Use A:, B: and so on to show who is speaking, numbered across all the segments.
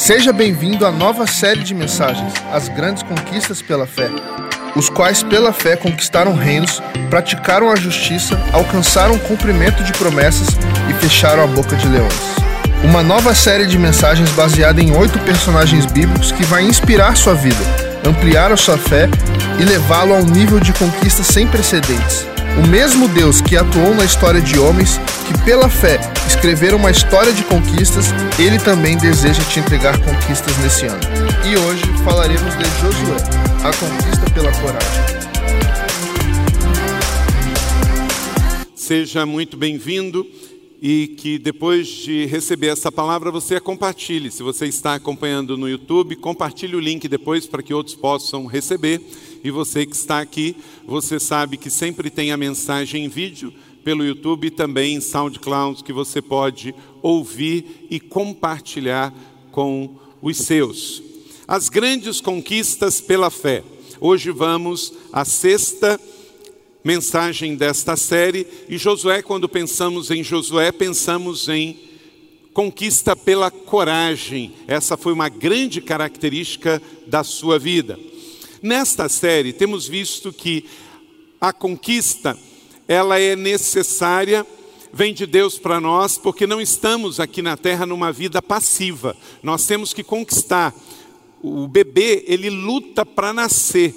A: Seja bem-vindo à nova série de mensagens, As Grandes Conquistas pela Fé, os quais pela fé conquistaram reinos, praticaram a justiça, alcançaram o cumprimento de promessas e fecharam a boca de leões. Uma nova série de mensagens baseada em oito personagens bíblicos que vai inspirar sua vida, ampliar a sua fé e levá-lo a um nível de conquista sem precedentes. O mesmo Deus que atuou na história de homens que, pela fé, escreveram uma história de conquistas, ele também deseja te entregar conquistas nesse ano. E hoje falaremos de Josué, a conquista pela coragem.
B: Seja muito bem-vindo e que depois de receber essa palavra você a compartilhe. Se você está acompanhando no YouTube, compartilhe o link depois para que outros possam receber. E você que está aqui, você sabe que sempre tem a mensagem em vídeo pelo YouTube e também em SoundCloud que você pode ouvir e compartilhar com os seus. As grandes conquistas pela fé. Hoje vamos à sexta mensagem desta série e Josué, quando pensamos em Josué, pensamos em conquista pela coragem. Essa foi uma grande característica da sua vida. Nesta série temos visto que a conquista ela é necessária, vem de Deus para nós, porque não estamos aqui na terra numa vida passiva. Nós temos que conquistar. O bebê, ele luta para nascer.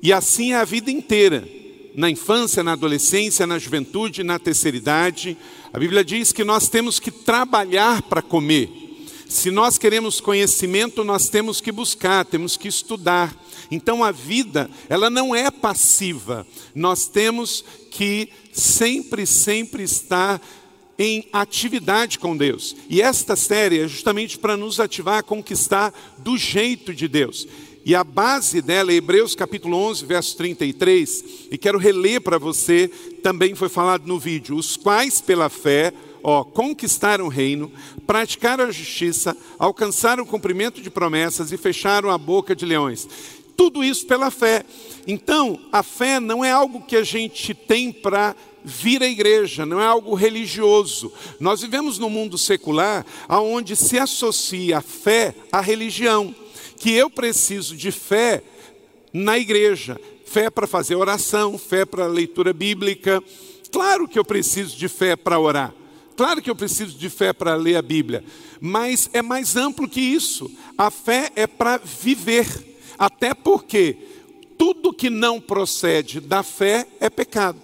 B: E assim é a vida inteira. Na infância, na adolescência, na juventude, na terceira idade. A Bíblia diz que nós temos que trabalhar para comer. Se nós queremos conhecimento, nós temos que buscar, temos que estudar. Então a vida, ela não é passiva. Nós temos que sempre, sempre estar em atividade com Deus. E esta série é justamente para nos ativar a conquistar do jeito de Deus. E a base dela é Hebreus capítulo 11, verso 33, e quero reler para você, também foi falado no vídeo, os quais pela fé ó, conquistaram o reino, praticaram a justiça, alcançaram o cumprimento de promessas e fecharam a boca de leões. Tudo isso pela fé. Então, a fé não é algo que a gente tem para vir à igreja, não é algo religioso. Nós vivemos num mundo secular onde se associa a fé à religião, que eu preciso de fé na igreja, fé para fazer oração, fé para leitura bíblica. Claro que eu preciso de fé para orar. Claro que eu preciso de fé para ler a Bíblia, mas é mais amplo que isso. A fé é para viver, até porque tudo que não procede da fé é pecado.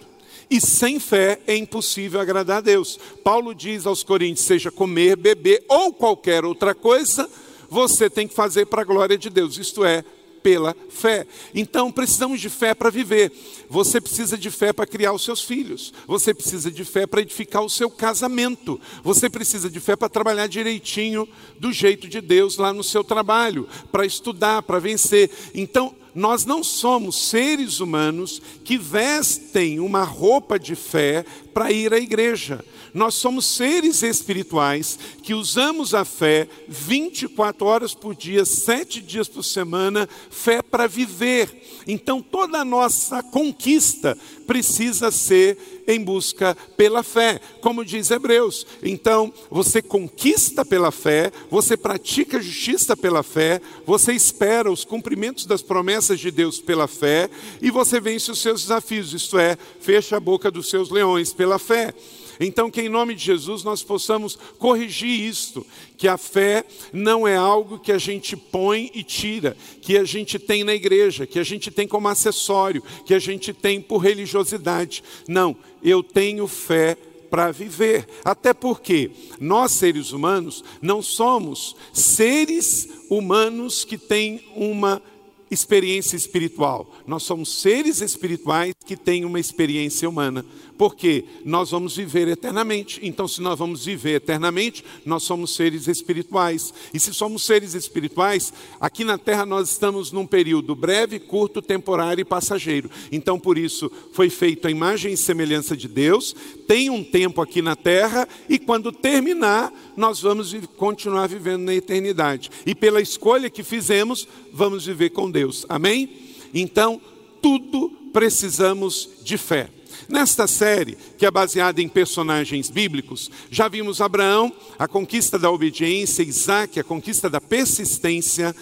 B: E sem fé é impossível agradar a Deus. Paulo diz aos Coríntios: seja comer, beber ou qualquer outra coisa, você tem que fazer para a glória de Deus, isto é, pela fé. Então precisamos de fé para viver. Você precisa de fé para criar os seus filhos. Você precisa de fé para edificar o seu casamento. Você precisa de fé para trabalhar direitinho do jeito de Deus lá no seu trabalho, para estudar, para vencer. Então, nós não somos seres humanos que vestem uma roupa de fé para ir à igreja. Nós somos seres espirituais que usamos a fé 24 horas por dia, sete dias por semana, fé para viver. Então toda a nossa conquista precisa ser em busca pela fé, como diz Hebreus. Então, você conquista pela fé, você pratica justiça pela fé, você espera os cumprimentos das promessas de Deus pela fé e você vence os seus desafios, isto é, fecha a boca dos seus leões pela fé. Então, que em nome de Jesus nós possamos corrigir isto, que a fé não é algo que a gente põe e tira, que a gente tem na igreja, que a gente tem como acessório, que a gente tem por religiosidade. Não, eu tenho fé para viver. Até porque nós, seres humanos, não somos seres humanos que têm uma experiência espiritual. Nós somos seres espirituais que têm uma experiência humana porque nós vamos viver eternamente. Então, se nós vamos viver eternamente, nós somos seres espirituais. E se somos seres espirituais, aqui na terra nós estamos num período breve, curto, temporário e passageiro. Então, por isso, foi feito a imagem e semelhança de Deus, tem um tempo aqui na terra, e quando terminar, nós vamos continuar vivendo na eternidade. E pela escolha que fizemos, vamos viver com Deus. Amém? Então, tudo precisamos de fé. Nesta série, que é baseada em personagens bíblicos, já vimos Abraão, a conquista da obediência, Isaac, a conquista da persistência,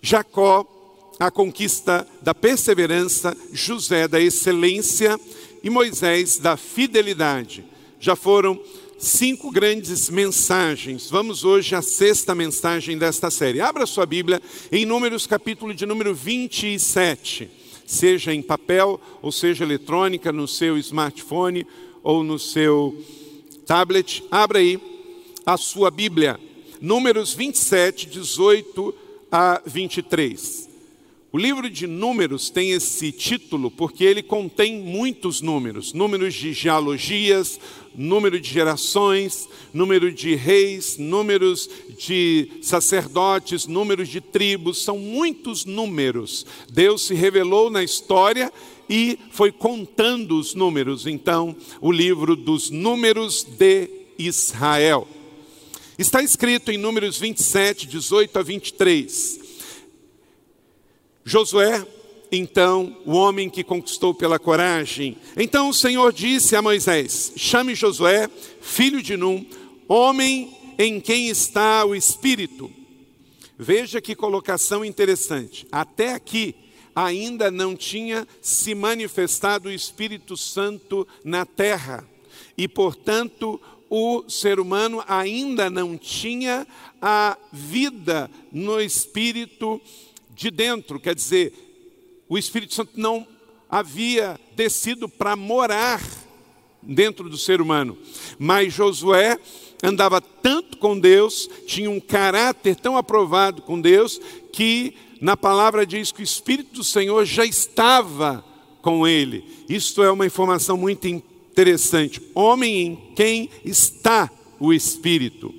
B: Jacó, a conquista da perseverança, José da excelência e Moisés da fidelidade. Já foram cinco grandes mensagens. Vamos hoje à sexta mensagem desta série. Abra sua Bíblia em Números, capítulo de número 27 seja em papel ou seja eletrônica, no seu smartphone ou no seu tablet. Abra aí a sua Bíblia, Números 27, 18 a 23. O livro de Números tem esse título porque ele contém muitos números: números de genealogias, número de gerações, número de reis, números de sacerdotes, números de tribos, são muitos números. Deus se revelou na história e foi contando os números. Então, o livro dos números de Israel. Está escrito em Números 27, 18 a 23. Josué, então, o homem que conquistou pela coragem. Então o Senhor disse a Moisés: Chame Josué, filho de Num, homem em quem está o Espírito. Veja que colocação interessante. Até aqui ainda não tinha se manifestado o Espírito Santo na terra. E, portanto, o ser humano ainda não tinha a vida no Espírito de dentro, quer dizer, o Espírito Santo não havia descido para morar dentro do ser humano. Mas Josué andava tanto com Deus, tinha um caráter tão aprovado com Deus, que na palavra diz que o Espírito do Senhor já estava com ele. Isto é uma informação muito interessante. Homem em quem está o Espírito.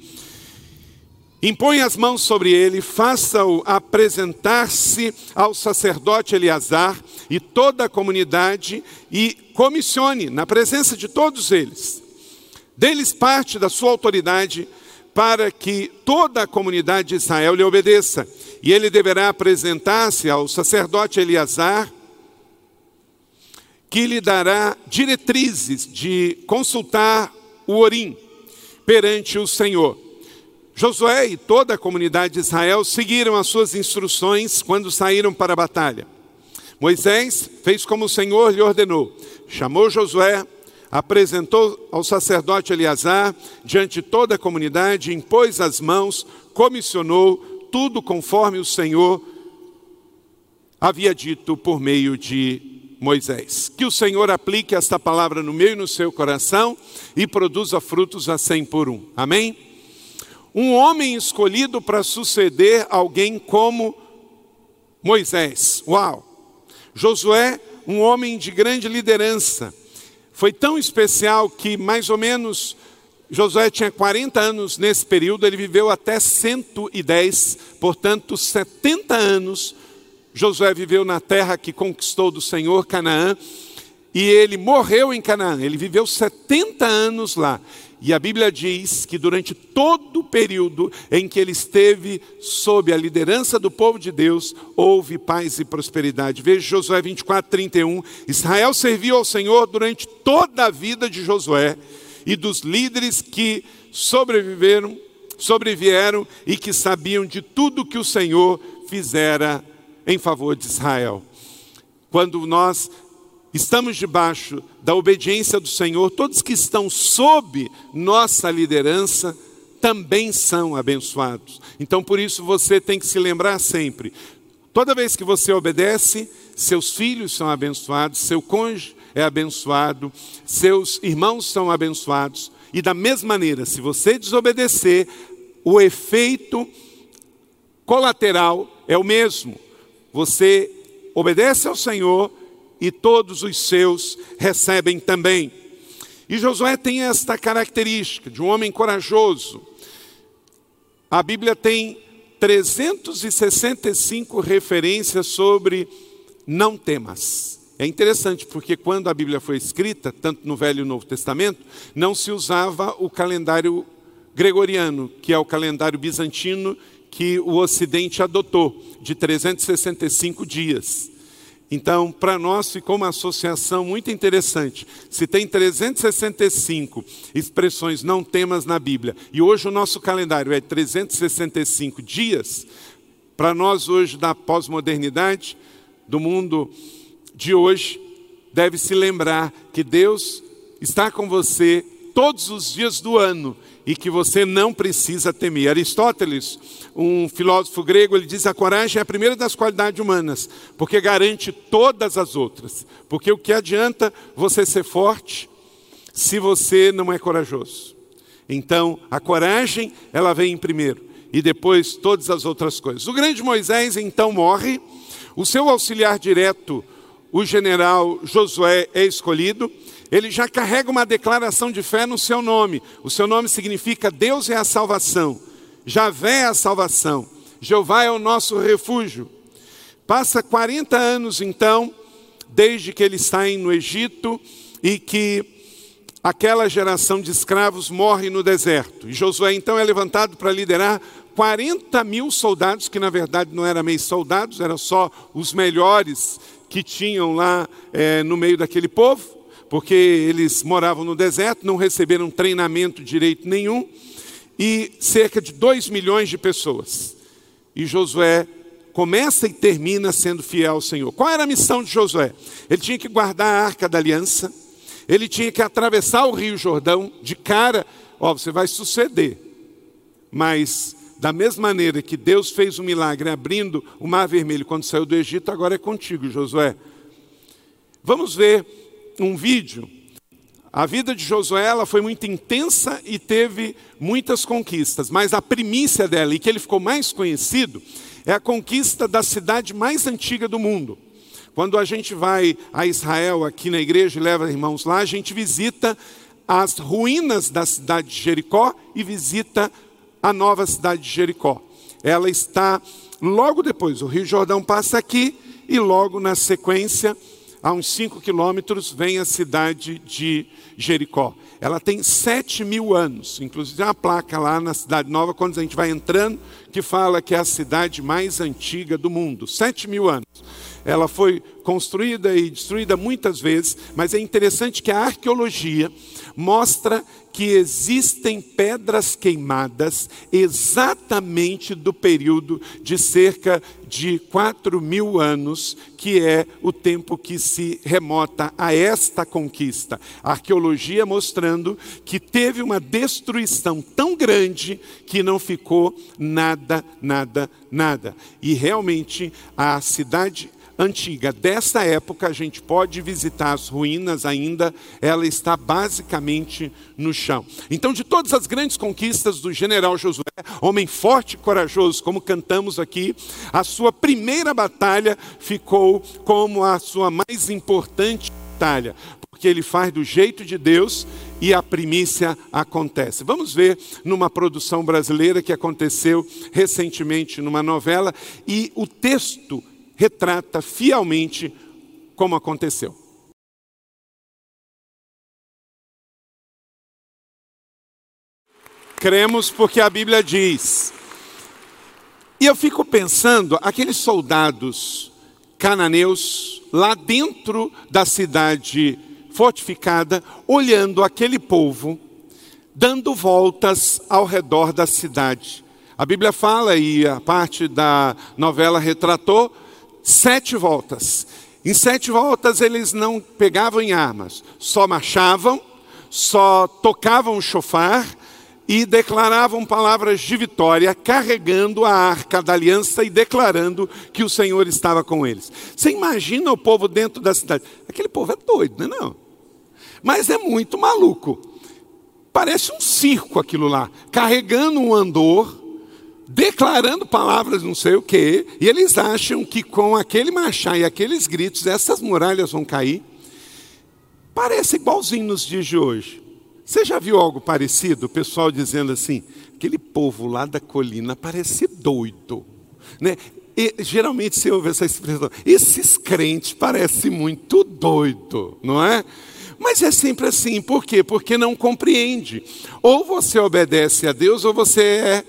B: Impõe as mãos sobre ele, faça-o apresentar-se ao sacerdote Eleazar e toda a comunidade e comissione na presença de todos eles. Deles parte da sua autoridade para que toda a comunidade de Israel lhe obedeça. E ele deverá apresentar-se ao sacerdote Eleazar, que lhe dará diretrizes de consultar o Orim perante o Senhor. Josué e toda a comunidade de Israel seguiram as suas instruções quando saíram para a batalha. Moisés fez como o Senhor lhe ordenou. Chamou Josué, apresentou ao sacerdote Eleazar diante de toda a comunidade, impôs as mãos, comissionou tudo conforme o Senhor havia dito por meio de Moisés. Que o Senhor aplique esta palavra no meu e no seu coração e produza frutos a cem por um. Amém? Um homem escolhido para suceder alguém como Moisés. Uau! Josué, um homem de grande liderança. Foi tão especial que mais ou menos Josué tinha 40 anos nesse período, ele viveu até 110, portanto, 70 anos. Josué viveu na terra que conquistou do Senhor, Canaã, e ele morreu em Canaã. Ele viveu 70 anos lá. E a Bíblia diz que durante todo o período em que ele esteve sob a liderança do povo de Deus, houve paz e prosperidade. Veja Josué 24, 31. Israel serviu ao Senhor durante toda a vida de Josué e dos líderes que sobreviveram, sobrevieram e que sabiam de tudo que o Senhor fizera em favor de Israel. Quando nós estamos debaixo da obediência do Senhor, todos que estão sob nossa liderança também são abençoados. Então, por isso, você tem que se lembrar sempre: toda vez que você obedece, seus filhos são abençoados, seu cônjuge é abençoado, seus irmãos são abençoados, e da mesma maneira, se você desobedecer, o efeito colateral é o mesmo. Você obedece ao Senhor, e todos os seus recebem também. E Josué tem esta característica de um homem corajoso. A Bíblia tem 365 referências sobre não temas. É interessante porque quando a Bíblia foi escrita, tanto no Velho e no Novo Testamento, não se usava o calendário gregoriano, que é o calendário bizantino que o Ocidente adotou, de 365 dias. Então, para nós ficou uma associação muito interessante. Se tem 365 expressões não temas na Bíblia, e hoje o nosso calendário é 365 dias, para nós hoje da pós-modernidade, do mundo de hoje, deve se lembrar que Deus está com você todos os dias do ano e que você não precisa temer. Aristóteles, um filósofo grego, ele diz: a coragem é a primeira das qualidades humanas, porque garante todas as outras. Porque o que adianta você ser forte se você não é corajoso? Então, a coragem, ela vem em primeiro e depois todas as outras coisas. O grande Moisés então morre, o seu auxiliar direto, o general Josué, é escolhido ele já carrega uma declaração de fé no seu nome. O seu nome significa Deus é a salvação, Javé é a salvação, Jeová é o nosso refúgio. Passa 40 anos então, desde que eles saem no Egito e que aquela geração de escravos morre no deserto. E Josué então é levantado para liderar 40 mil soldados, que na verdade não eram meio soldados, eram só os melhores que tinham lá é, no meio daquele povo porque eles moravam no deserto, não receberam treinamento direito nenhum, e cerca de 2 milhões de pessoas. E Josué começa e termina sendo fiel ao Senhor. Qual era a missão de Josué? Ele tinha que guardar a arca da aliança, ele tinha que atravessar o rio Jordão de cara, ó, você vai suceder. Mas da mesma maneira que Deus fez um milagre abrindo o mar vermelho quando saiu do Egito, agora é contigo, Josué. Vamos ver um vídeo. A vida de Josué foi muito intensa e teve muitas conquistas, mas a primícia dela, e que ele ficou mais conhecido, é a conquista da cidade mais antiga do mundo. Quando a gente vai a Israel aqui na igreja e leva irmãos lá, a gente visita as ruínas da cidade de Jericó e visita a nova cidade de Jericó. Ela está logo depois, o Rio Jordão passa aqui e logo na sequência a uns 5 quilômetros, vem a cidade de Jericó. Ela tem 7 mil anos, inclusive tem uma placa lá na Cidade Nova, quando a gente vai entrando, que fala que é a cidade mais antiga do mundo. 7 mil anos. Ela foi construída e destruída muitas vezes, mas é interessante que a arqueologia mostra que existem pedras queimadas exatamente do período de cerca de 4 mil anos, que é o tempo que se remota a esta conquista. A arqueologia mostrando que teve uma destruição tão grande que não ficou nada, nada, nada. E realmente a cidade antiga dessa época, a gente pode visitar as ruínas ainda, ela está basicamente no chão. Então, de todas as grandes conquistas do general Josué, homem forte e corajoso, como cantamos aqui, a sua primeira batalha ficou como a sua mais importante batalha, porque ele faz do jeito de Deus e a primícia acontece. Vamos ver numa produção brasileira que aconteceu recentemente numa novela e o texto retrata fielmente como aconteceu. Cremos porque a Bíblia diz. E eu fico pensando, aqueles soldados cananeus lá dentro da cidade fortificada, olhando aquele povo, dando voltas ao redor da cidade. A Bíblia fala, e a parte da novela retratou, sete voltas. Em sete voltas eles não pegavam em armas, só marchavam, só tocavam o chofar e declaravam palavras de vitória, carregando a arca da aliança e declarando que o Senhor estava com eles. Você imagina o povo dentro da cidade? Aquele povo é doido, não é não? Mas é muito maluco. Parece um circo aquilo lá, carregando um andor, declarando palavras não sei o quê, e eles acham que com aquele marchar e aqueles gritos, essas muralhas vão cair. Parece igualzinho nos dias de hoje. Você já viu algo parecido? O pessoal dizendo assim, aquele povo lá da colina parece doido. Né? E, geralmente você ouve essa expressão, esses crentes parecem muito doido, não é? Mas é sempre assim, por quê? Porque não compreende. Ou você obedece a Deus, ou você é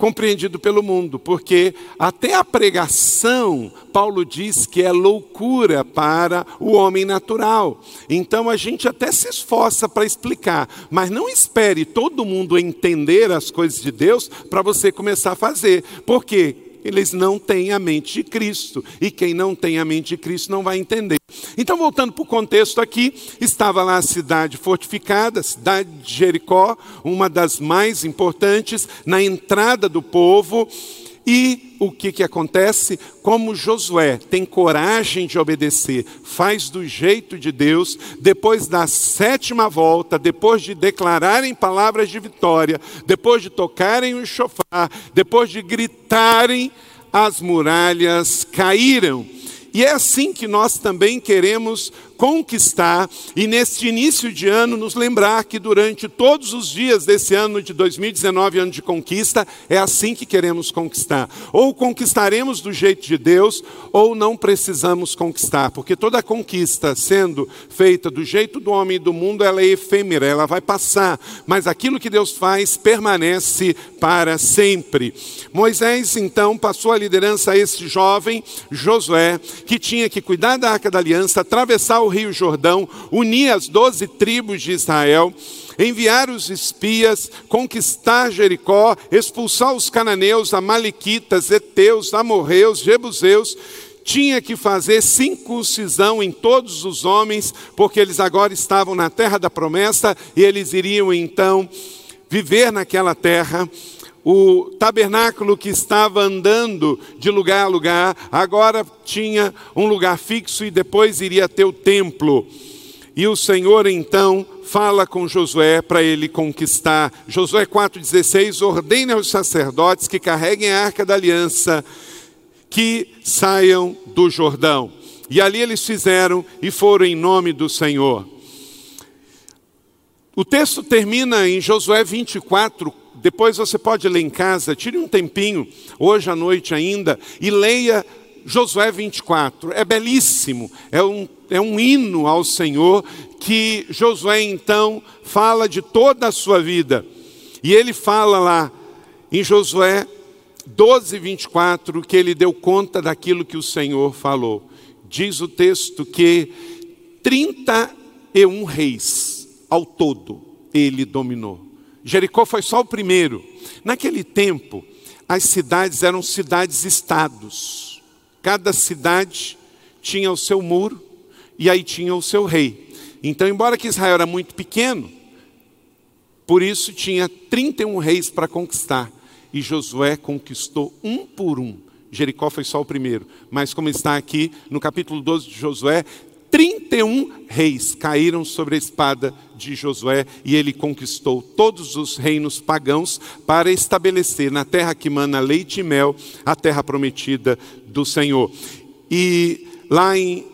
B: compreendido pelo mundo, porque até a pregação, Paulo diz que é loucura para o homem natural. Então a gente até se esforça para explicar, mas não espere todo mundo entender as coisas de Deus para você começar a fazer. Por quê? Eles não têm a mente de Cristo. E quem não tem a mente de Cristo não vai entender. Então, voltando para o contexto aqui, estava lá a cidade fortificada, a cidade de Jericó, uma das mais importantes, na entrada do povo. E o que, que acontece? Como Josué tem coragem de obedecer, faz do jeito de Deus, depois da sétima volta, depois de declararem palavras de vitória, depois de tocarem o chofar, depois de gritarem, as muralhas caíram. E é assim que nós também queremos conquistar e neste início de ano nos lembrar que durante todos os dias desse ano de 2019, ano de conquista, é assim que queremos conquistar. Ou conquistaremos do jeito de Deus, ou não precisamos conquistar, porque toda conquista sendo feita do jeito do homem e do mundo, ela é efêmera, ela vai passar, mas aquilo que Deus faz permanece para sempre. Moisés então passou a liderança a esse jovem Josué, que tinha que cuidar da arca da aliança, atravessar o rio Jordão, unir as doze tribos de Israel, enviar os espias, conquistar Jericó, expulsar os cananeus, amalequitas, eteus, amorreus, jebuseus, tinha que fazer circuncisão em todos os homens, porque eles agora estavam na terra da promessa e eles iriam então viver naquela terra o tabernáculo que estava andando de lugar a lugar, agora tinha um lugar fixo e depois iria ter o templo. E o Senhor então fala com Josué para ele conquistar. Josué 4,16: ordena aos sacerdotes que carreguem a arca da aliança, que saiam do Jordão. E ali eles fizeram e foram em nome do Senhor. O texto termina em Josué 24, depois você pode ler em casa, tire um tempinho, hoje à noite ainda, e leia Josué 24. É belíssimo, é um, é um hino ao Senhor que Josué então fala de toda a sua vida. E ele fala lá em Josué 12, 24, que ele deu conta daquilo que o Senhor falou. Diz o texto que 31 reis ao todo ele dominou. Jericó foi só o primeiro. Naquele tempo, as cidades eram cidades-estados. Cada cidade tinha o seu muro e aí tinha o seu rei. Então, embora que Israel era muito pequeno, por isso tinha 31 reis para conquistar. E Josué conquistou um por um. Jericó foi só o primeiro. Mas como está aqui no capítulo 12 de Josué, 31 reis caíram sobre a espada de Josué e ele conquistou todos os reinos pagãos para estabelecer na terra que mana leite e mel a terra prometida do Senhor. E lá em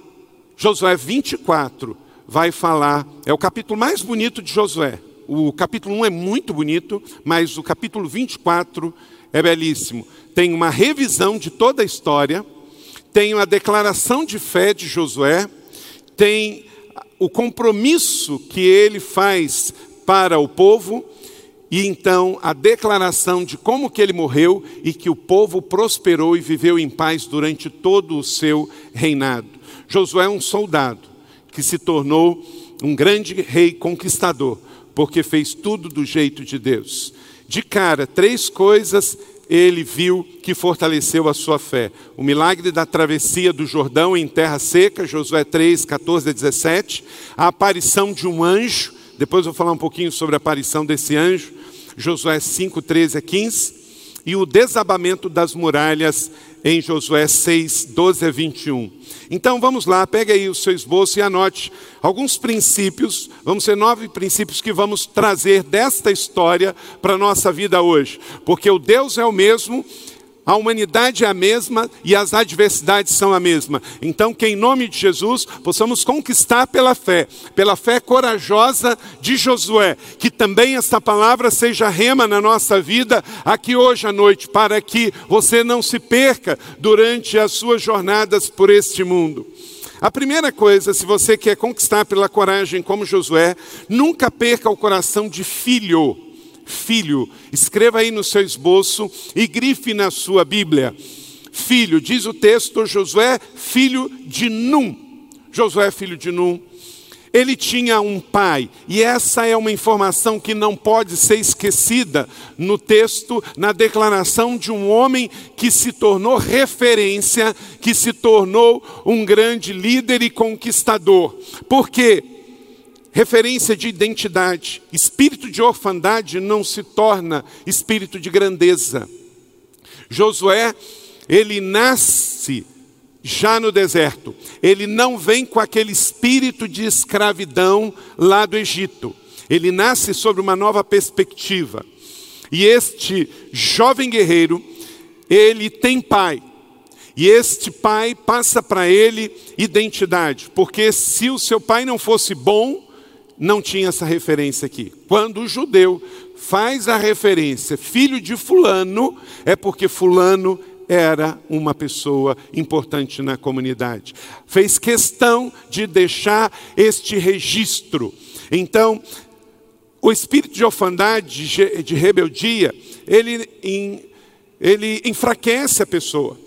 B: Josué 24 vai falar, é o capítulo mais bonito de Josué. O capítulo 1 é muito bonito, mas o capítulo 24 é belíssimo. Tem uma revisão de toda a história, tem uma declaração de fé de Josué, tem o compromisso que ele faz para o povo e então a declaração de como que ele morreu e que o povo prosperou e viveu em paz durante todo o seu reinado. Josué é um soldado que se tornou um grande rei conquistador, porque fez tudo do jeito de Deus. De cara, três coisas ele viu que fortaleceu a sua fé. O milagre da travessia do Jordão em terra seca, Josué 3, 14 a 17. A aparição de um anjo, depois vou falar um pouquinho sobre a aparição desse anjo, Josué 5, 13 a 15. E o desabamento das muralhas em Josué 6, 12 a 21. Então vamos lá, pegue aí o seu esboço e anote alguns princípios, vamos ser nove princípios que vamos trazer desta história para a nossa vida hoje. Porque o Deus é o mesmo, a humanidade é a mesma e as adversidades são a mesma. Então, que em nome de Jesus possamos conquistar pela fé, pela fé corajosa de Josué, que também esta palavra seja rema na nossa vida aqui hoje à noite, para que você não se perca durante as suas jornadas por este mundo. A primeira coisa, se você quer conquistar pela coragem como Josué, nunca perca o coração de filho filho. Escreva aí no seu esboço e grife na sua Bíblia. Filho, diz o texto, Josué, filho de Num. Josué, filho de Num. Ele tinha um pai, e essa é uma informação que não pode ser esquecida no texto, na declaração de um homem que se tornou referência, que se tornou um grande líder e conquistador. Por quê? Referência de identidade. Espírito de orfandade não se torna espírito de grandeza. Josué, ele nasce já no deserto. Ele não vem com aquele espírito de escravidão lá do Egito. Ele nasce sobre uma nova perspectiva. E este jovem guerreiro, ele tem pai. E este pai passa para ele identidade, porque se o seu pai não fosse bom, não tinha essa referência aqui. Quando o judeu faz a referência filho de fulano, é porque fulano era uma pessoa importante na comunidade. Fez questão de deixar este registro. Então, o espírito de orfandade, de rebeldia, ele, ele enfraquece a pessoa.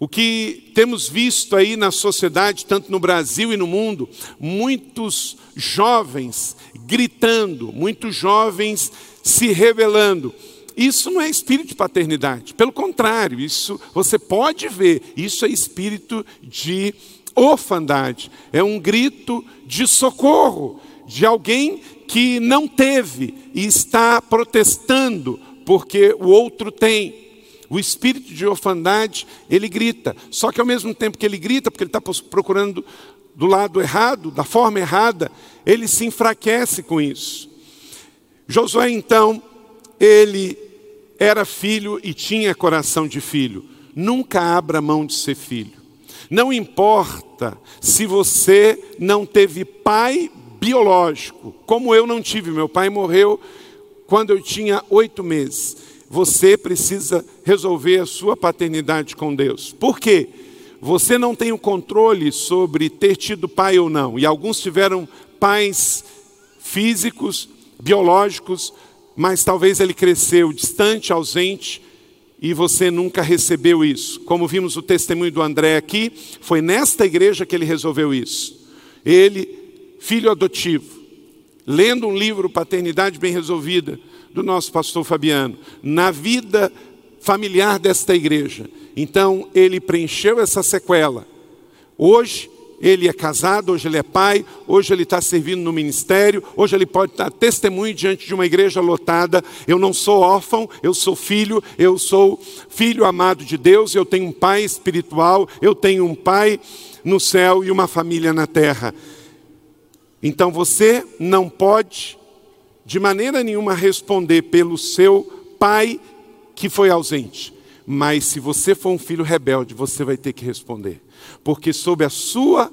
B: O que temos visto aí na sociedade, tanto no Brasil e no mundo, muitos jovens gritando, muitos jovens se rebelando. Isso não é espírito de paternidade, pelo contrário, isso você pode ver, isso é espírito de orfandade, é um grito de socorro de alguém que não teve e está protestando porque o outro tem. O espírito de orfandade, ele grita. Só que ao mesmo tempo que ele grita, porque ele está procurando do lado errado, da forma errada, ele se enfraquece com isso. Josué, então, ele era filho e tinha coração de filho. Nunca abra mão de ser filho. Não importa se você não teve pai biológico, como eu não tive. Meu pai morreu quando eu tinha oito meses você precisa resolver a sua paternidade com Deus. Por quê? Você não tem o controle sobre ter tido pai ou não. E alguns tiveram pais físicos, biológicos, mas talvez ele cresceu distante, ausente, e você nunca recebeu isso. Como vimos o testemunho do André aqui, foi nesta igreja que ele resolveu isso. Ele, filho adotivo, lendo um livro Paternidade Bem Resolvida, do nosso pastor Fabiano, na vida familiar desta igreja. Então, ele preencheu essa sequela. Hoje, ele é casado, hoje ele é pai, hoje ele está servindo no ministério, hoje ele pode dar testemunho diante de uma igreja lotada. Eu não sou órfão, eu sou filho, eu sou filho amado de Deus, eu tenho um pai espiritual, eu tenho um pai no céu e uma família na terra. Então você não pode de maneira nenhuma responder pelo seu pai que foi ausente. Mas se você for um filho rebelde, você vai ter que responder. Porque sob a sua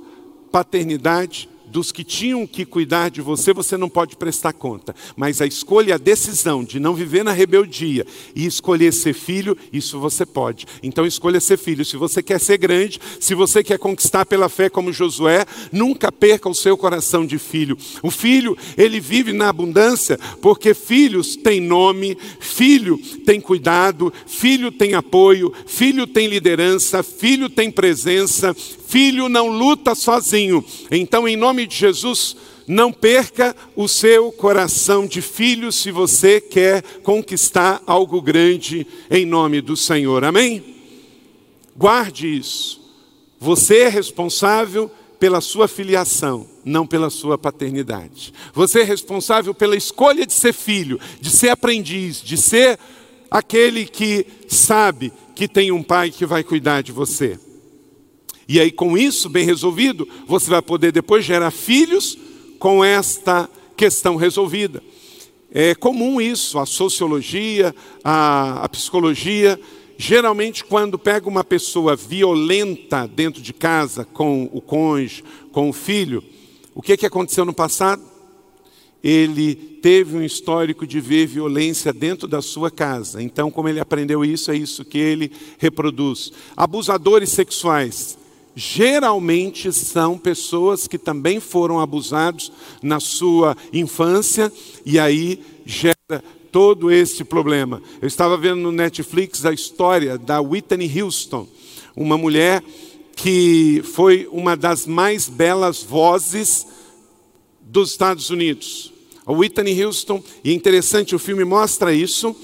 B: paternidade, dos que tinham que cuidar de você, você não pode prestar conta. Mas a escolha, a decisão de não viver na rebeldia e escolher ser filho, isso você pode. Então escolha ser filho. Se você quer ser grande, se você quer conquistar pela fé como Josué, nunca perca o seu coração de filho. O filho, ele vive na abundância porque filhos têm nome, filho tem cuidado, filho tem apoio, filho tem liderança, filho tem presença, Filho não luta sozinho. Então, em nome de Jesus, não perca o seu coração de filho se você quer conquistar algo grande em nome do Senhor. Amém? Guarde isso. Você é responsável pela sua filiação, não pela sua paternidade. Você é responsável pela escolha de ser filho, de ser aprendiz, de ser aquele que sabe que tem um pai que vai cuidar de você. E aí, com isso bem resolvido, você vai poder depois gerar filhos com esta questão resolvida. É comum isso, a sociologia, a, a psicologia. Geralmente, quando pega uma pessoa violenta dentro de casa, com o cônjuge, com o filho, o que, que aconteceu no passado? Ele teve um histórico de ver violência dentro da sua casa. Então, como ele aprendeu isso, é isso que ele reproduz. Abusadores sexuais geralmente são pessoas que também foram abusados na sua infância e aí gera todo esse problema. Eu estava vendo no Netflix a história da Whitney Houston, uma mulher que foi uma das mais belas vozes dos Estados Unidos. A Whitney Houston, e é interessante, o filme mostra isso,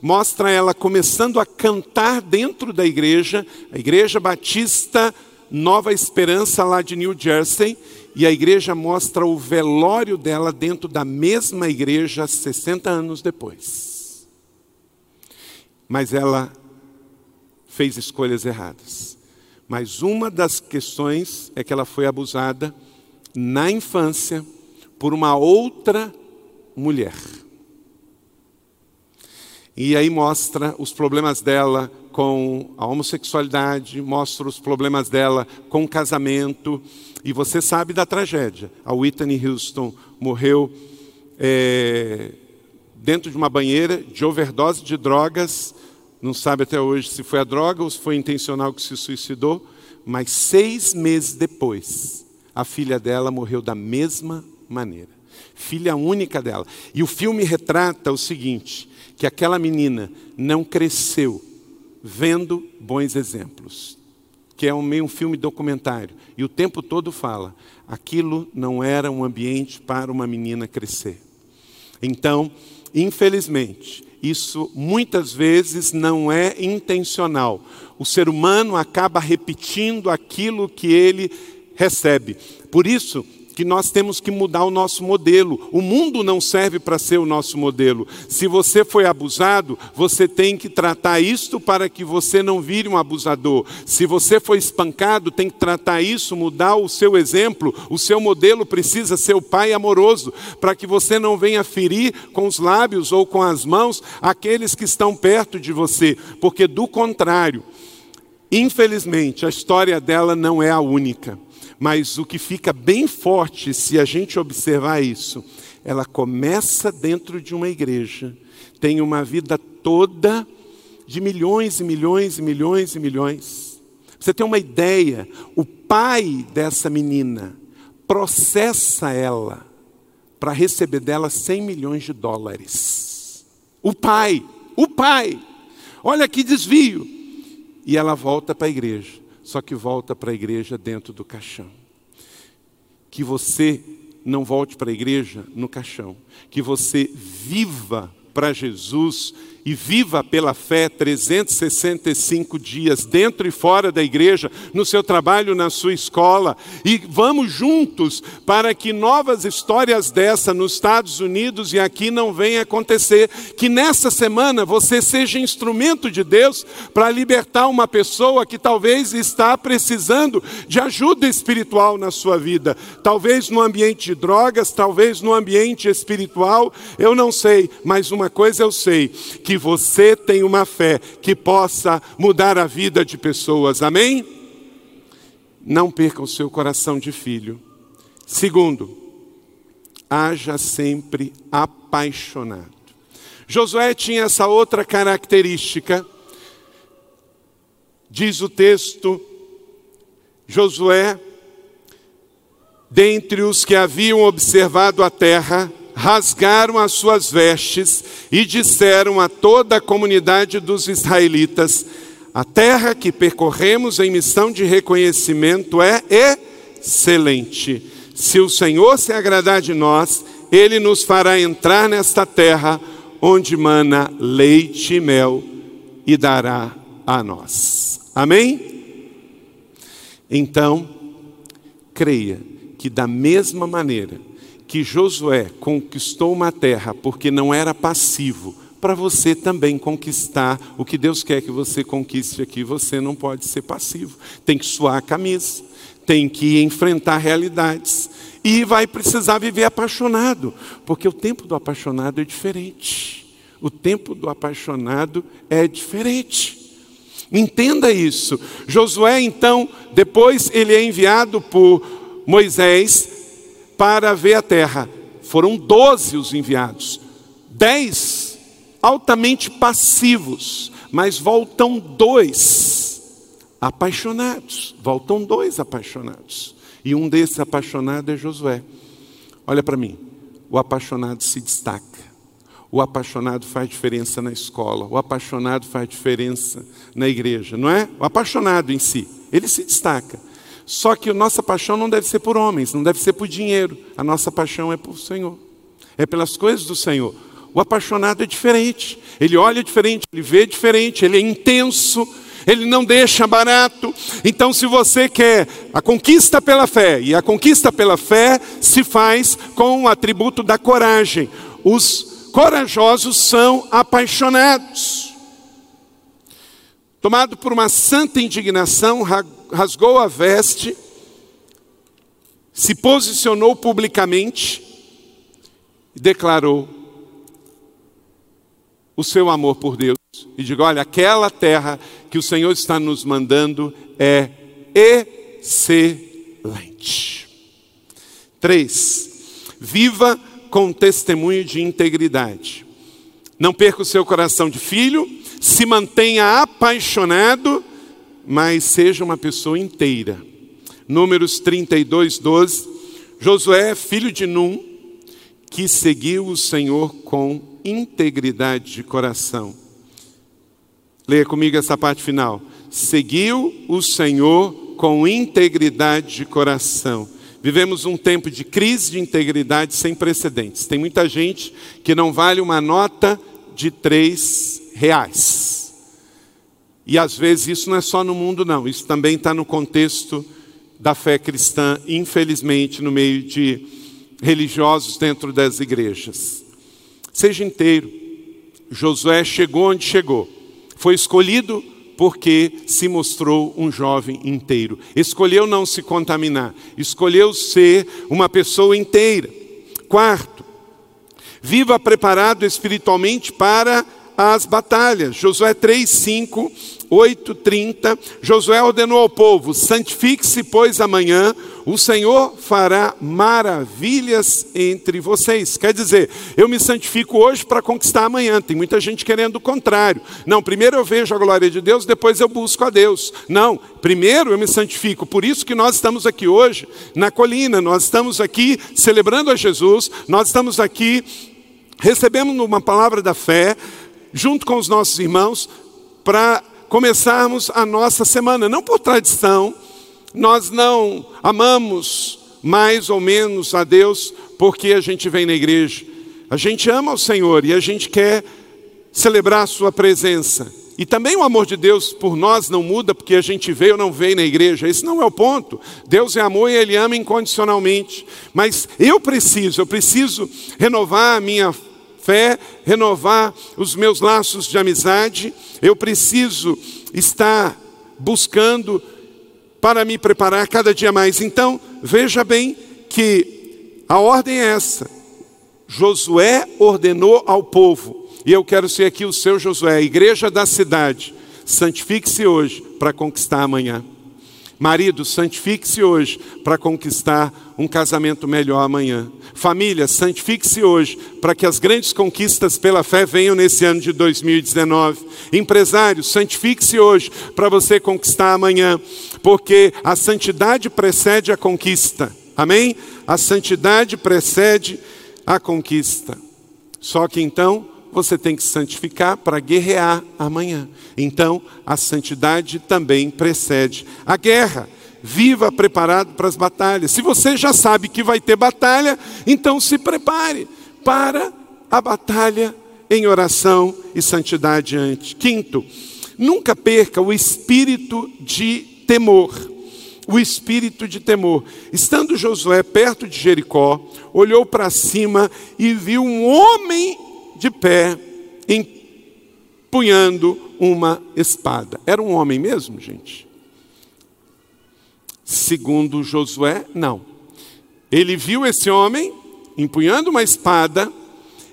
B: mostra ela começando a cantar dentro da igreja, a Igreja Batista Nova Esperança lá de New Jersey, e a igreja mostra o velório dela dentro da mesma igreja 60 anos depois. Mas ela fez escolhas erradas. Mas uma das questões é que ela foi abusada na infância por uma outra mulher. E aí mostra os problemas dela com a homossexualidade, mostra os problemas dela com o casamento. E você sabe da tragédia. A Whitney Houston morreu é, dentro de uma banheira de overdose de drogas. Não sabe até hoje se foi a droga ou se foi intencional que se suicidou. Mas seis meses depois, a filha dela morreu da mesma maneira filha única dela. E o filme retrata o seguinte: que aquela menina não cresceu vendo bons exemplos, que é um meio um filme documentário, e o tempo todo fala, aquilo não era um ambiente para uma menina crescer. Então, infelizmente, isso muitas vezes não é intencional. O ser humano acaba repetindo aquilo que ele recebe. Por isso, que nós temos que mudar o nosso modelo. O mundo não serve para ser o nosso modelo. Se você foi abusado, você tem que tratar isto para que você não vire um abusador. Se você foi espancado, tem que tratar isso, mudar o seu exemplo. O seu modelo precisa ser o pai amoroso, para que você não venha ferir com os lábios ou com as mãos aqueles que estão perto de você, porque do contrário, infelizmente, a história dela não é a única. Mas o que fica bem forte, se a gente observar isso, ela começa dentro de uma igreja, tem uma vida toda de milhões e milhões e milhões e milhões. Você tem uma ideia, o pai dessa menina processa ela para receber dela 100 milhões de dólares. O pai, o pai, olha que desvio. E ela volta para a igreja só que volta para a igreja dentro do caixão. Que você não volte para a igreja no caixão, que você viva para Jesus e viva pela fé 365 dias, dentro e fora da igreja, no seu trabalho, na sua escola. E vamos juntos para que novas histórias dessa nos Estados Unidos e aqui não venham acontecer. Que nessa semana você seja instrumento de Deus para libertar uma pessoa que talvez está precisando de ajuda espiritual na sua vida. Talvez no ambiente de drogas, talvez no ambiente espiritual, eu não sei, mas uma coisa eu sei, que que você tem uma fé que possa mudar a vida de pessoas. Amém? Não perca o seu coração de filho. Segundo, haja sempre apaixonado. Josué tinha essa outra característica. Diz o texto, Josué, dentre os que haviam observado a terra, rasgaram as suas vestes e disseram a toda a comunidade dos israelitas: A terra que percorremos em missão de reconhecimento é excelente. Se o Senhor se agradar de nós, ele nos fará entrar nesta terra onde mana leite e mel e dará a nós. Amém? Então, creia que da mesma maneira que Josué conquistou uma terra porque não era passivo, para você também conquistar o que Deus quer que você conquiste aqui, você não pode ser passivo. Tem que suar a camisa, tem que enfrentar realidades e vai precisar viver apaixonado, porque o tempo do apaixonado é diferente. O tempo do apaixonado é diferente. Entenda isso. Josué, então, depois ele é enviado por Moisés para ver a terra. Foram doze os enviados, dez altamente passivos, mas voltam dois apaixonados. Voltam dois apaixonados. E um desses apaixonados é Josué. Olha para mim, o apaixonado se destaca. O apaixonado faz diferença na escola, o apaixonado faz diferença na igreja, não é? O apaixonado em si, ele se destaca. Só que a nossa paixão não deve ser por homens, não deve ser por dinheiro. A nossa paixão é por Senhor, é pelas coisas do Senhor. O apaixonado é diferente, ele olha diferente, ele vê diferente, ele é intenso, ele não deixa barato. Então, se você quer a conquista pela fé, e a conquista pela fé se faz com o atributo da coragem. Os corajosos são apaixonados. Tomado por uma santa indignação, rasgou a veste, se posicionou publicamente e declarou o seu amor por Deus. E diga: olha, aquela terra que o Senhor está nos mandando é excelente. Três, viva com testemunho de integridade. Não perca o seu coração de filho, se mantenha apaixonado, mas seja uma pessoa inteira. Números 32, 12. Josué, filho de Num, que seguiu o Senhor com integridade de coração. Leia comigo essa parte final. Seguiu o Senhor com integridade de coração. Vivemos um tempo de crise de integridade sem precedentes. Tem muita gente que não vale uma nota de três reais. E às vezes isso não é só no mundo, não. Isso também está no contexto da fé cristã, infelizmente, no meio de religiosos dentro das igrejas. Seja inteiro. Josué chegou onde chegou. Foi escolhido porque se mostrou um jovem inteiro. Escolheu não se contaminar, escolheu ser uma pessoa inteira. Quarto, viva preparado espiritualmente para as batalhas. Josué 3, 5, 8, 30. Josué ordenou ao povo: santifique-se, pois amanhã o Senhor fará maravilhas entre vocês. Quer dizer, eu me santifico hoje para conquistar amanhã. Tem muita gente querendo o contrário. Não, primeiro eu vejo a glória de Deus, depois eu busco a Deus. Não, primeiro eu me santifico. Por isso que nós estamos aqui hoje na colina, nós estamos aqui celebrando a Jesus, nós estamos aqui recebemos uma palavra da fé junto com os nossos irmãos para começarmos a nossa semana, não por tradição, nós não amamos mais ou menos a Deus porque a gente vem na igreja. A gente ama o Senhor e a gente quer celebrar a Sua presença. E também o amor de Deus por nós não muda porque a gente veio ou não veio na igreja. Esse não é o ponto. Deus é amor e Ele ama incondicionalmente. Mas eu preciso, eu preciso renovar a minha fé, renovar os meus laços de amizade. Eu preciso estar buscando para me preparar cada dia mais. Então, veja bem que a ordem é essa. Josué ordenou ao povo, e eu quero ser aqui o seu Josué, a igreja da cidade. Santifique-se hoje para conquistar amanhã. Marido, santifique-se hoje para conquistar um casamento melhor amanhã. Família, santifique-se hoje para que as grandes conquistas pela fé venham nesse ano de 2019. Empresário, santifique-se hoje para você conquistar amanhã, porque a santidade precede a conquista. Amém? A santidade precede a conquista. Só que então você tem que santificar para guerrear amanhã. Então, a santidade também precede a guerra. Viva preparado para as batalhas. Se você já sabe que vai ter batalha, então se prepare para a batalha em oração e santidade antes. Quinto, nunca perca o espírito de temor. O espírito de temor. Estando Josué perto de Jericó, olhou para cima e viu um homem de pé, empunhando uma espada. Era um homem mesmo, gente? Segundo Josué, não. Ele viu esse homem empunhando uma espada,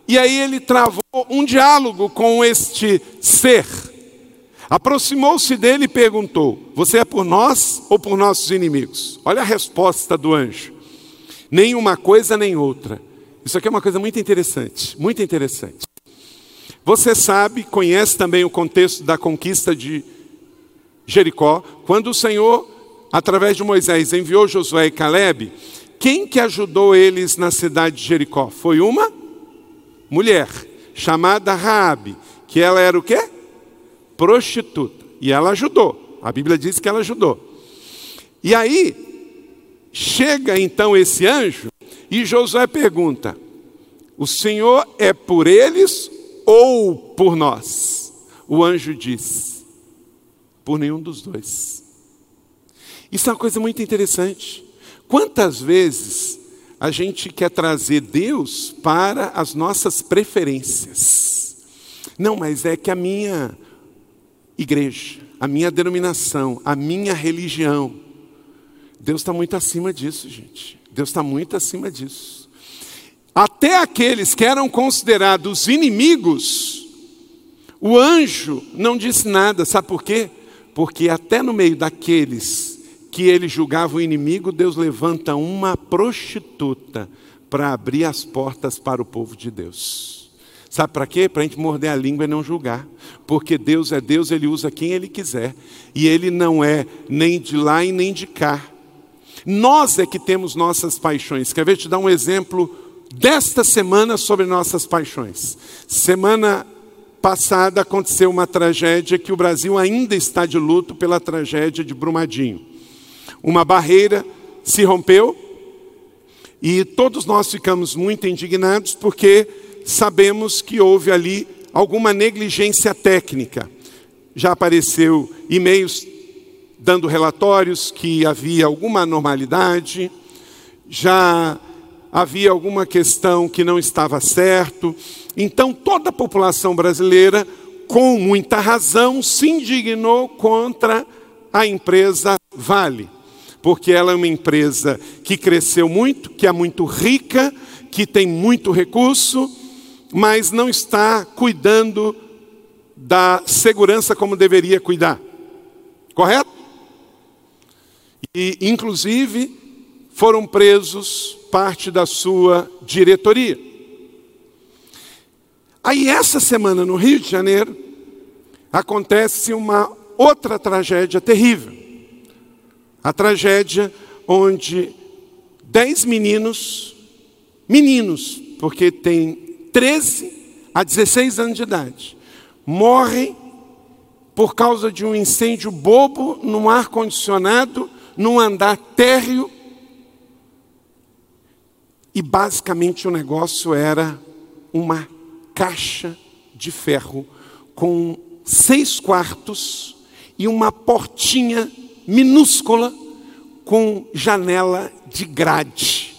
B: e aí ele travou um diálogo com este ser. Aproximou-se dele e perguntou: Você é por nós ou por nossos inimigos? Olha a resposta do anjo: Nem uma coisa nem outra. Isso aqui é uma coisa muito interessante, muito interessante. Você sabe, conhece também o contexto da conquista de Jericó, quando o Senhor, através de Moisés, enviou Josué e Caleb, quem que ajudou eles na cidade de Jericó? Foi uma mulher, chamada Raabe, que ela era o quê? Prostituta. E ela ajudou. A Bíblia diz que ela ajudou. E aí chega então esse anjo e Josué pergunta: O Senhor é por eles ou por nós? O anjo diz: Por nenhum dos dois. Isso é uma coisa muito interessante. Quantas vezes a gente quer trazer Deus para as nossas preferências? Não, mas é que a minha igreja, a minha denominação, a minha religião, Deus está muito acima disso, gente. Deus está muito acima disso. Até aqueles que eram considerados inimigos, o anjo não disse nada, sabe por quê? Porque até no meio daqueles que ele julgava o inimigo, Deus levanta uma prostituta para abrir as portas para o povo de Deus. Sabe para quê? Para a gente morder a língua e não julgar. Porque Deus é Deus, Ele usa quem Ele quiser. E Ele não é nem de lá e nem de cá. Nós é que temos nossas paixões. Quer ver te dar um exemplo desta semana sobre nossas paixões? Semana passada aconteceu uma tragédia que o Brasil ainda está de luto pela tragédia de Brumadinho uma barreira se rompeu e todos nós ficamos muito indignados porque sabemos que houve ali alguma negligência técnica. Já apareceu e-mails dando relatórios que havia alguma anormalidade, já havia alguma questão que não estava certo. Então toda a população brasileira, com muita razão, se indignou contra a empresa Vale porque ela é uma empresa que cresceu muito, que é muito rica, que tem muito recurso, mas não está cuidando da segurança como deveria cuidar. Correto? E, inclusive, foram presos parte da sua diretoria. Aí, essa semana, no Rio de Janeiro, acontece uma outra tragédia terrível. A tragédia onde dez meninos, meninos, porque tem 13 a 16 anos de idade, morrem por causa de um incêndio bobo num ar-condicionado, num andar térreo. E basicamente o negócio era uma caixa de ferro com seis quartos e uma portinha minúscula com janela de grade.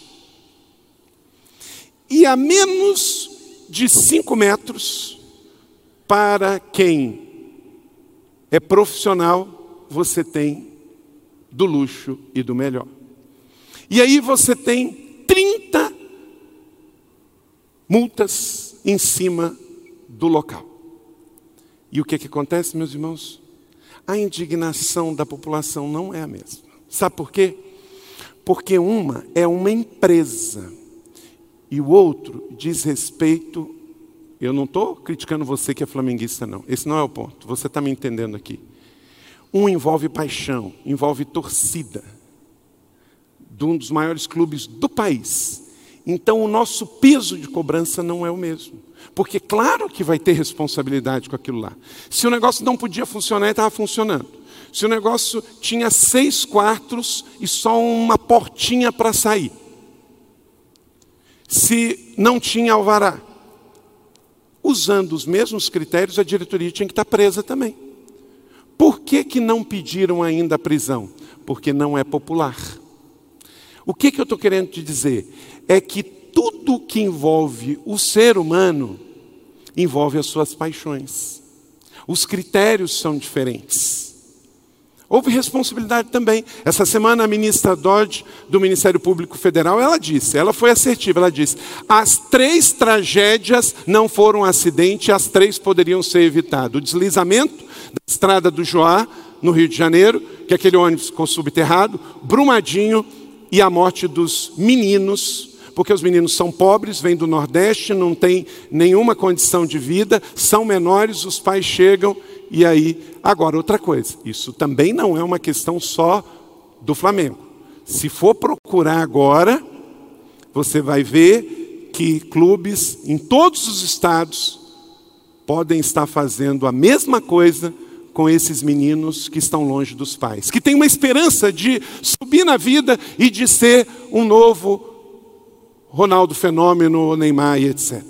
B: E a menos de cinco metros, para quem é profissional, você tem do luxo e do melhor. E aí você tem 30 multas em cima do local. E o que, que acontece, meus irmãos? a indignação da população não é a mesma. Sabe por quê? Porque uma é uma empresa e o outro diz respeito. Eu não estou criticando você que é flamenguista, não. Esse não é o ponto. Você está me entendendo aqui. Um envolve paixão, envolve torcida de um dos maiores clubes do país. Então o nosso peso de cobrança não é o mesmo. Porque claro que vai ter responsabilidade com aquilo lá. Se o negócio não podia funcionar, estava funcionando. Se o negócio tinha seis quartos e só uma portinha para sair. Se não tinha alvará. Usando os mesmos critérios, a diretoria tinha que estar presa também. Por que, que não pediram ainda a prisão? Porque não é popular. O que, que eu estou querendo te dizer? É que tudo que envolve o ser humano envolve as suas paixões. Os critérios são diferentes. Houve responsabilidade também. Essa semana a ministra Dodge do Ministério Público Federal, ela disse, ela foi assertiva, ela disse: "As três tragédias não foram acidente, as três poderiam ser evitadas. O deslizamento da estrada do Joá, no Rio de Janeiro, que aquele ônibus ficou subterrado, Brumadinho e a morte dos meninos porque os meninos são pobres, vêm do Nordeste, não têm nenhuma condição de vida, são menores, os pais chegam e aí. Agora, outra coisa, isso também não é uma questão só do Flamengo. Se for procurar agora, você vai ver que clubes em todos os estados podem estar fazendo a mesma coisa com esses meninos que estão longe dos pais, que têm uma esperança de subir na vida e de ser um novo Ronaldo Fenômeno, Neymar e etc.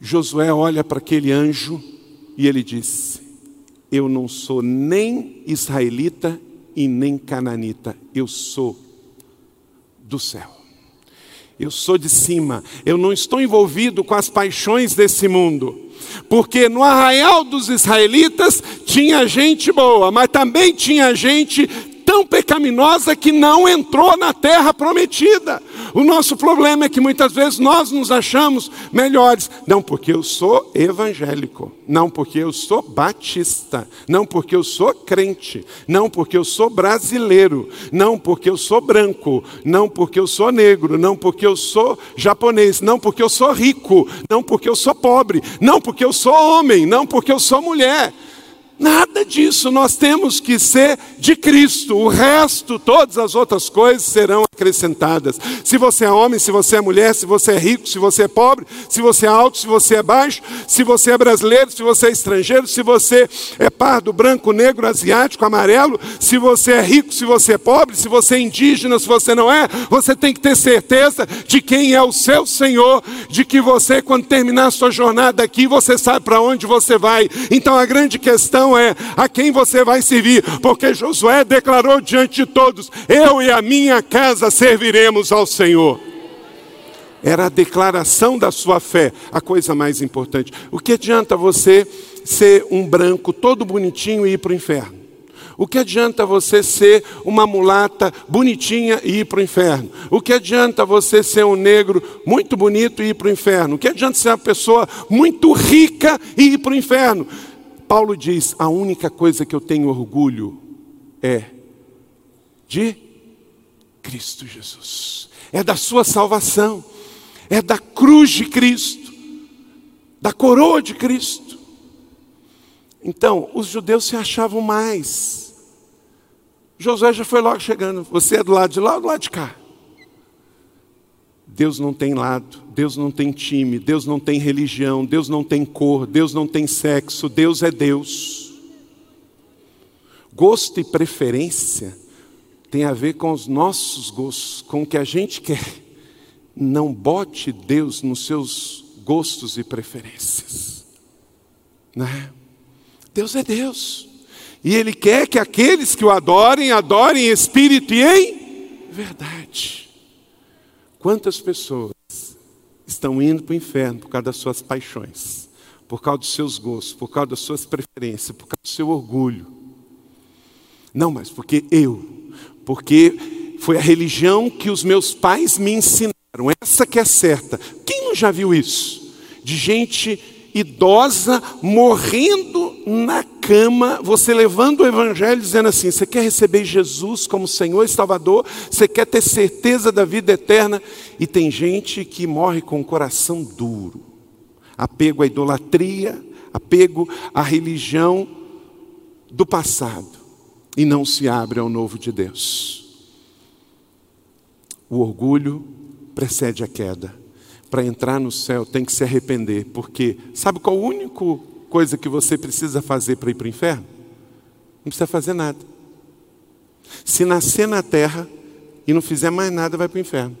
B: Josué olha para aquele anjo e ele diz: Eu não sou nem israelita e nem cananita, eu sou do céu. Eu sou de cima, eu não estou envolvido com as paixões desse mundo. Porque no arraial dos israelitas tinha gente boa, mas também tinha gente tão pecaminosa que não entrou na terra prometida. O nosso problema é que muitas vezes nós nos achamos melhores, não porque eu sou evangélico, não porque eu sou batista, não porque eu sou crente, não porque eu sou brasileiro, não porque eu sou branco, não porque eu sou negro, não porque eu sou japonês, não porque eu sou rico, não porque eu sou pobre, não porque eu sou homem, não porque eu sou mulher. Nada disso, nós temos que ser de Cristo, o resto, todas as outras coisas serão acrescentadas. Se você é homem, se você é mulher, se você é rico, se você é pobre, se você é alto, se você é baixo, se você é brasileiro, se você é estrangeiro, se você é pardo, branco, negro, asiático, amarelo, se você é rico, se você é pobre, se você é indígena, se você não é, você tem que ter certeza de quem é o seu Senhor, de que você, quando terminar a sua jornada aqui, você sabe para onde você vai. Então a grande questão questão é a quem você vai servir, porque Josué declarou diante de todos: Eu e a minha casa serviremos ao Senhor. Era a declaração da sua fé, a coisa mais importante. O que adianta você ser um branco todo bonitinho e ir para o inferno? O que adianta você ser uma mulata bonitinha e ir para o inferno? O que adianta você ser um negro muito bonito e ir para o inferno? O que adianta ser uma pessoa muito rica e ir para o inferno? Paulo diz: a única coisa que eu tenho orgulho é de Cristo Jesus, é da Sua salvação, é da cruz de Cristo, da coroa de Cristo. Então, os judeus se achavam mais. Josué já foi logo chegando. Você é do lado de lá ou do lado de cá? Deus não tem lado, Deus não tem time, Deus não tem religião, Deus não tem cor, Deus não tem sexo, Deus é Deus. Gosto e preferência tem a ver com os nossos gostos, com o que a gente quer. Não bote Deus nos seus gostos e preferências. Né? Deus é Deus. E Ele quer que aqueles que o adorem, adorem em espírito e em verdade. Quantas pessoas estão indo para o inferno por causa das suas paixões, por causa dos seus gostos, por causa das suas preferências, por causa do seu orgulho? Não, mas porque eu, porque foi a religião que os meus pais me ensinaram, essa que é certa. Quem não já viu isso? De gente idosa morrendo na cama, você levando o evangelho dizendo assim: você quer receber Jesus como Senhor e Salvador, você quer ter certeza da vida eterna, e tem gente que morre com o coração duro, apego à idolatria, apego à religião do passado, e não se abre ao novo de Deus. O orgulho precede a queda para entrar no céu tem que se arrepender, porque sabe qual a única coisa que você precisa fazer para ir para o inferno? Não precisa fazer nada. Se nascer na terra e não fizer mais nada, vai para o inferno.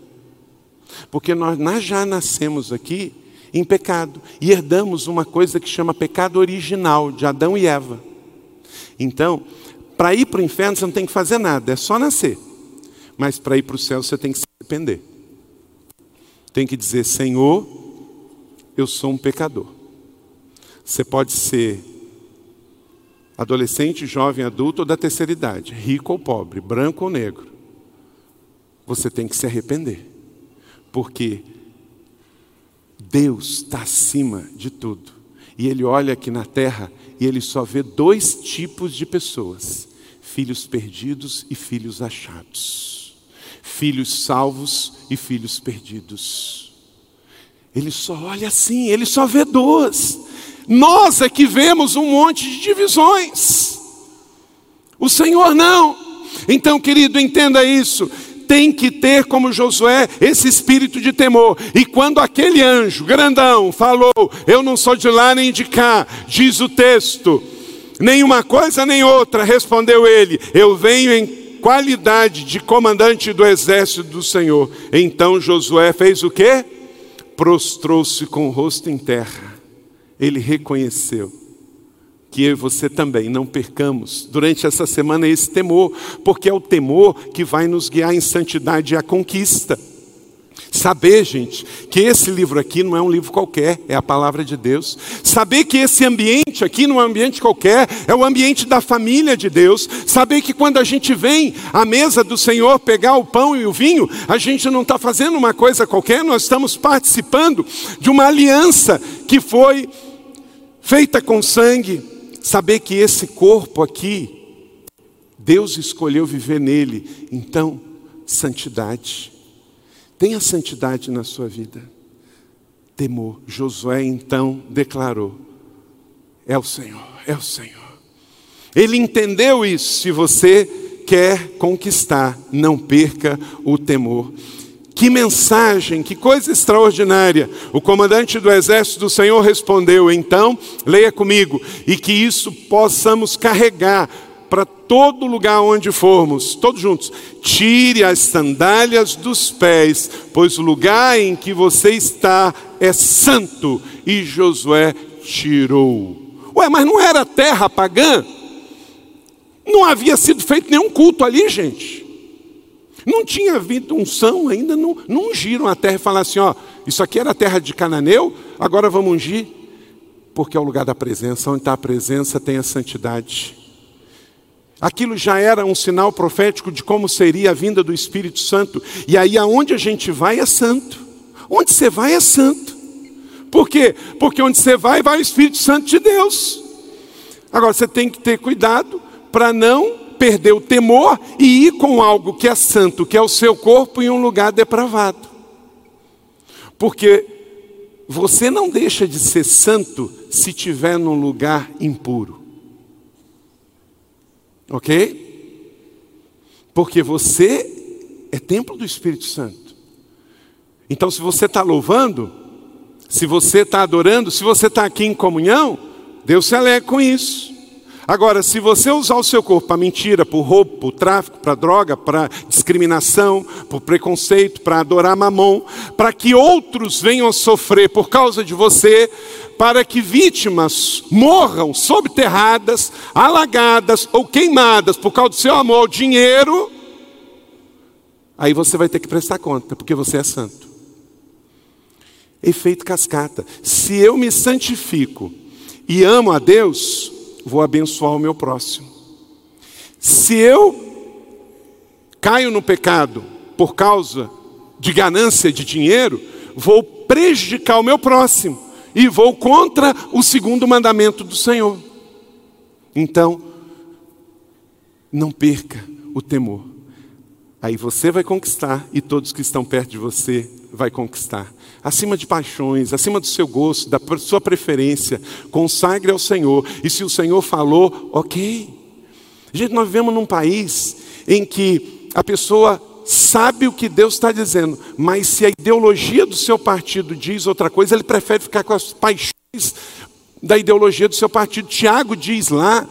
B: Porque nós, nós já nascemos aqui em pecado e herdamos uma coisa que chama pecado original de Adão e Eva. Então, para ir para o inferno você não tem que fazer nada, é só nascer. Mas para ir para o céu você tem que se arrepender tem que dizer: Senhor, eu sou um pecador. Você pode ser adolescente, jovem, adulto ou da terceira idade, rico ou pobre, branco ou negro. Você tem que se arrepender, porque Deus está acima de tudo. E Ele olha aqui na terra e Ele só vê dois tipos de pessoas: filhos perdidos e filhos achados filhos salvos e filhos perdidos. Ele só olha assim, ele só vê duas. Nós é que vemos um monte de divisões. O Senhor não. Então, querido, entenda isso. tem que ter, como Josué, esse espírito de temor. E quando aquele anjo grandão falou: Eu não sou de lá nem de cá, diz o texto, nem uma coisa nem outra, respondeu ele: Eu venho em qualidade de comandante do exército do Senhor. Então Josué fez o quê? Prostrou-se com o rosto em terra. Ele reconheceu que eu e você também não percamos durante essa semana esse temor, porque é o temor que vai nos guiar em santidade e a conquista. Saber, gente, que esse livro aqui não é um livro qualquer, é a palavra de Deus. Saber que esse ambiente aqui não é um ambiente qualquer, é o ambiente da família de Deus. Saber que quando a gente vem à mesa do Senhor pegar o pão e o vinho, a gente não está fazendo uma coisa qualquer, nós estamos participando de uma aliança que foi feita com sangue, Saber que esse corpo aqui, Deus escolheu viver nele. Então, santidade. Tenha santidade na sua vida. Temor. Josué então declarou: É o Senhor, é o Senhor. Ele entendeu isso. Se você quer conquistar, não perca o temor. Que mensagem, que coisa extraordinária. O comandante do exército do Senhor respondeu: Então, leia comigo, e que isso possamos carregar para todo lugar onde formos, todos juntos. Tire as sandálias dos pés, pois o lugar em que você está é santo. E Josué tirou. Ué, mas não era terra pagã? Não havia sido feito nenhum culto ali, gente. Não tinha havido unção ainda, não, não ungiram a terra e falaram assim: ó, isso aqui era a terra de Cananeu, agora vamos ungir, porque é o lugar da presença, onde está a presença tem a santidade. Aquilo já era um sinal profético de como seria a vinda do Espírito Santo, e aí aonde a gente vai é santo, onde você vai é santo. Por quê? Porque onde você vai, vai o Espírito Santo de Deus. Agora você tem que ter cuidado para não perder o temor e ir com algo que é santo, que é o seu corpo, em um lugar depravado. Porque você não deixa de ser santo se estiver num lugar impuro. Ok? Porque você é templo do Espírito Santo. Então, se você está louvando, se você está adorando, se você está aqui em comunhão, Deus se alegra com isso. Agora, se você usar o seu corpo para mentira, por roubo, por tráfico, para droga, para discriminação, por preconceito, para adorar mamão, para que outros venham a sofrer por causa de você, para que vítimas morram sobterradas, alagadas ou queimadas por causa do seu amor ao dinheiro, aí você vai ter que prestar conta, porque você é santo. Efeito cascata. Se eu me santifico e amo a Deus, vou abençoar o meu próximo. Se eu caio no pecado por causa de ganância de dinheiro, vou prejudicar o meu próximo e vou contra o segundo mandamento do Senhor. Então, não perca o temor. Aí você vai conquistar e todos que estão perto de você vai conquistar acima de paixões, acima do seu gosto, da sua preferência. Consagre ao Senhor. E se o Senhor falou, ok. Gente, nós vivemos num país em que a pessoa sabe o que Deus está dizendo, mas se a ideologia do seu partido diz outra coisa, ele prefere ficar com as paixões da ideologia do seu partido. Tiago diz lá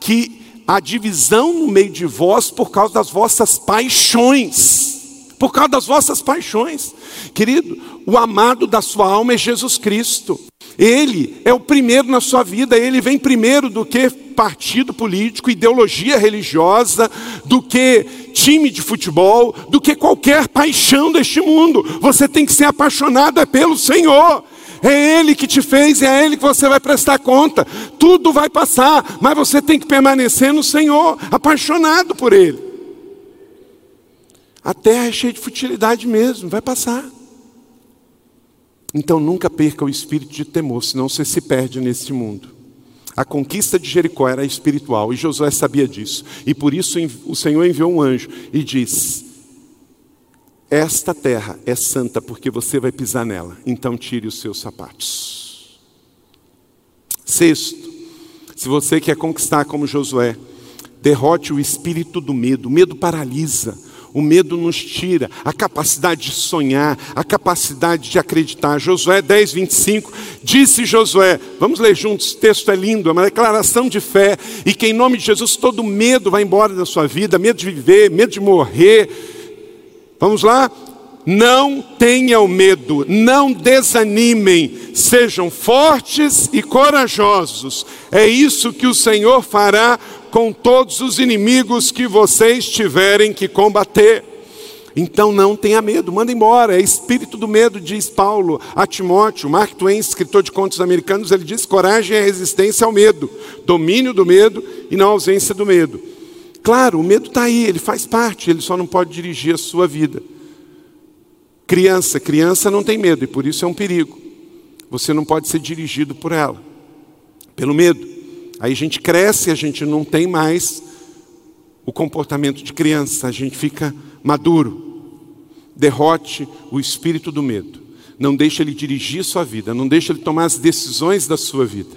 B: que a divisão no meio de vós por causa das vossas paixões. Por causa das vossas paixões. Querido, o amado da sua alma é Jesus Cristo. Ele é o primeiro na sua vida, ele vem primeiro do que partido político, ideologia religiosa, do que time de futebol, do que qualquer paixão deste mundo. Você tem que ser apaixonado é pelo Senhor. É Ele que te fez, é a Ele que você vai prestar conta. Tudo vai passar, mas você tem que permanecer no Senhor, apaixonado por Ele. A terra é cheia de futilidade mesmo, vai passar. Então nunca perca o espírito de temor, senão você se perde neste mundo. A conquista de Jericó era espiritual e Josué sabia disso. E por isso o Senhor enviou um anjo e disse: Esta terra é santa porque você vai pisar nela, então tire os seus sapatos. Sexto, se você quer conquistar como Josué, derrote o espírito do medo. O medo paralisa. O medo nos tira a capacidade de sonhar, a capacidade de acreditar. Josué 10, 25, disse Josué, vamos ler juntos, o texto é lindo, é uma declaração de fé, e que em nome de Jesus todo medo vai embora da sua vida, medo de viver, medo de morrer. Vamos lá? Não tenham medo, não desanimem, sejam fortes e corajosos. É isso que o Senhor fará com todos os inimigos que vocês tiverem que combater. Então não tenha medo, manda embora. É espírito do medo, diz Paulo a Timóteo. Mark Twain, escritor de contos americanos, ele diz: coragem é resistência ao medo, domínio do medo e não ausência do medo. Claro, o medo está aí, ele faz parte, ele só não pode dirigir a sua vida. Criança, criança não tem medo e por isso é um perigo. Você não pode ser dirigido por ela, pelo medo. Aí a gente cresce, a gente não tem mais o comportamento de criança, a gente fica maduro. Derrote o espírito do medo. Não deixe ele dirigir sua vida, não deixe ele tomar as decisões da sua vida.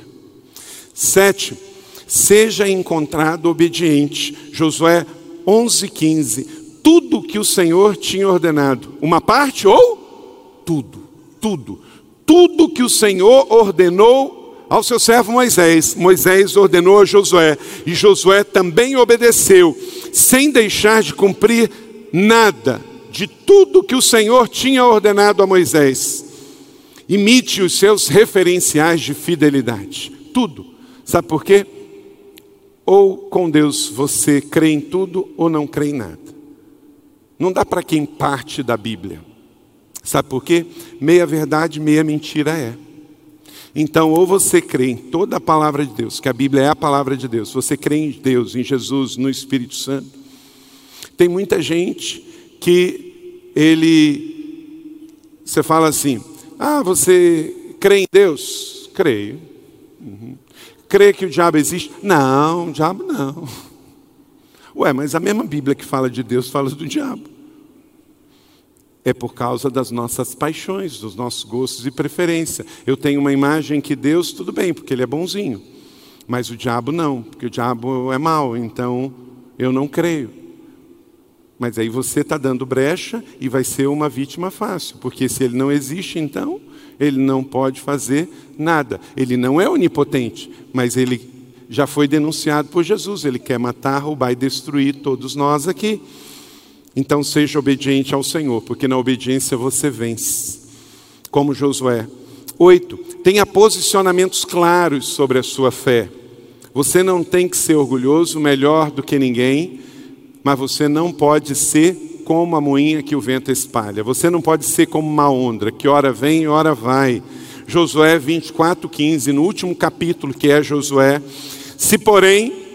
B: Sete, seja encontrado obediente. Josué 11:15 tudo que o Senhor tinha ordenado. Uma parte ou tudo, tudo. Tudo que o Senhor ordenou ao seu servo Moisés. Moisés ordenou a Josué e Josué também obedeceu, sem deixar de cumprir nada de tudo que o Senhor tinha ordenado a Moisés. Imite os seus referenciais de fidelidade. Tudo. Sabe por quê? Ou com Deus você crê em tudo ou não crê em nada. Não dá para quem parte da Bíblia. Sabe por quê? Meia verdade, meia mentira é. Então, ou você crê em toda a palavra de Deus, que a Bíblia é a palavra de Deus, você crê em Deus, em Jesus, no Espírito Santo. Tem muita gente que ele, você fala assim, ah, você crê em Deus? Creio. Uhum. Crê que o diabo existe? Não, o diabo não. Ué, mas a mesma Bíblia que fala de Deus fala do diabo. É por causa das nossas paixões, dos nossos gostos e preferência. Eu tenho uma imagem que Deus, tudo bem, porque Ele é bonzinho. Mas o diabo não, porque o diabo é mau, então eu não creio. Mas aí você está dando brecha e vai ser uma vítima fácil, porque se ele não existe, então ele não pode fazer nada. Ele não é onipotente, mas ele já foi denunciado por Jesus. Ele quer matar, roubar e destruir todos nós aqui. Então seja obediente ao Senhor, porque na obediência você vence. Como Josué. Oito, tenha posicionamentos claros sobre a sua fé. Você não tem que ser orgulhoso, melhor do que ninguém, mas você não pode ser como a moinha que o vento espalha. Você não pode ser como uma onda, que hora vem e hora vai. Josué 24, 15, no último capítulo que é Josué, se, porém,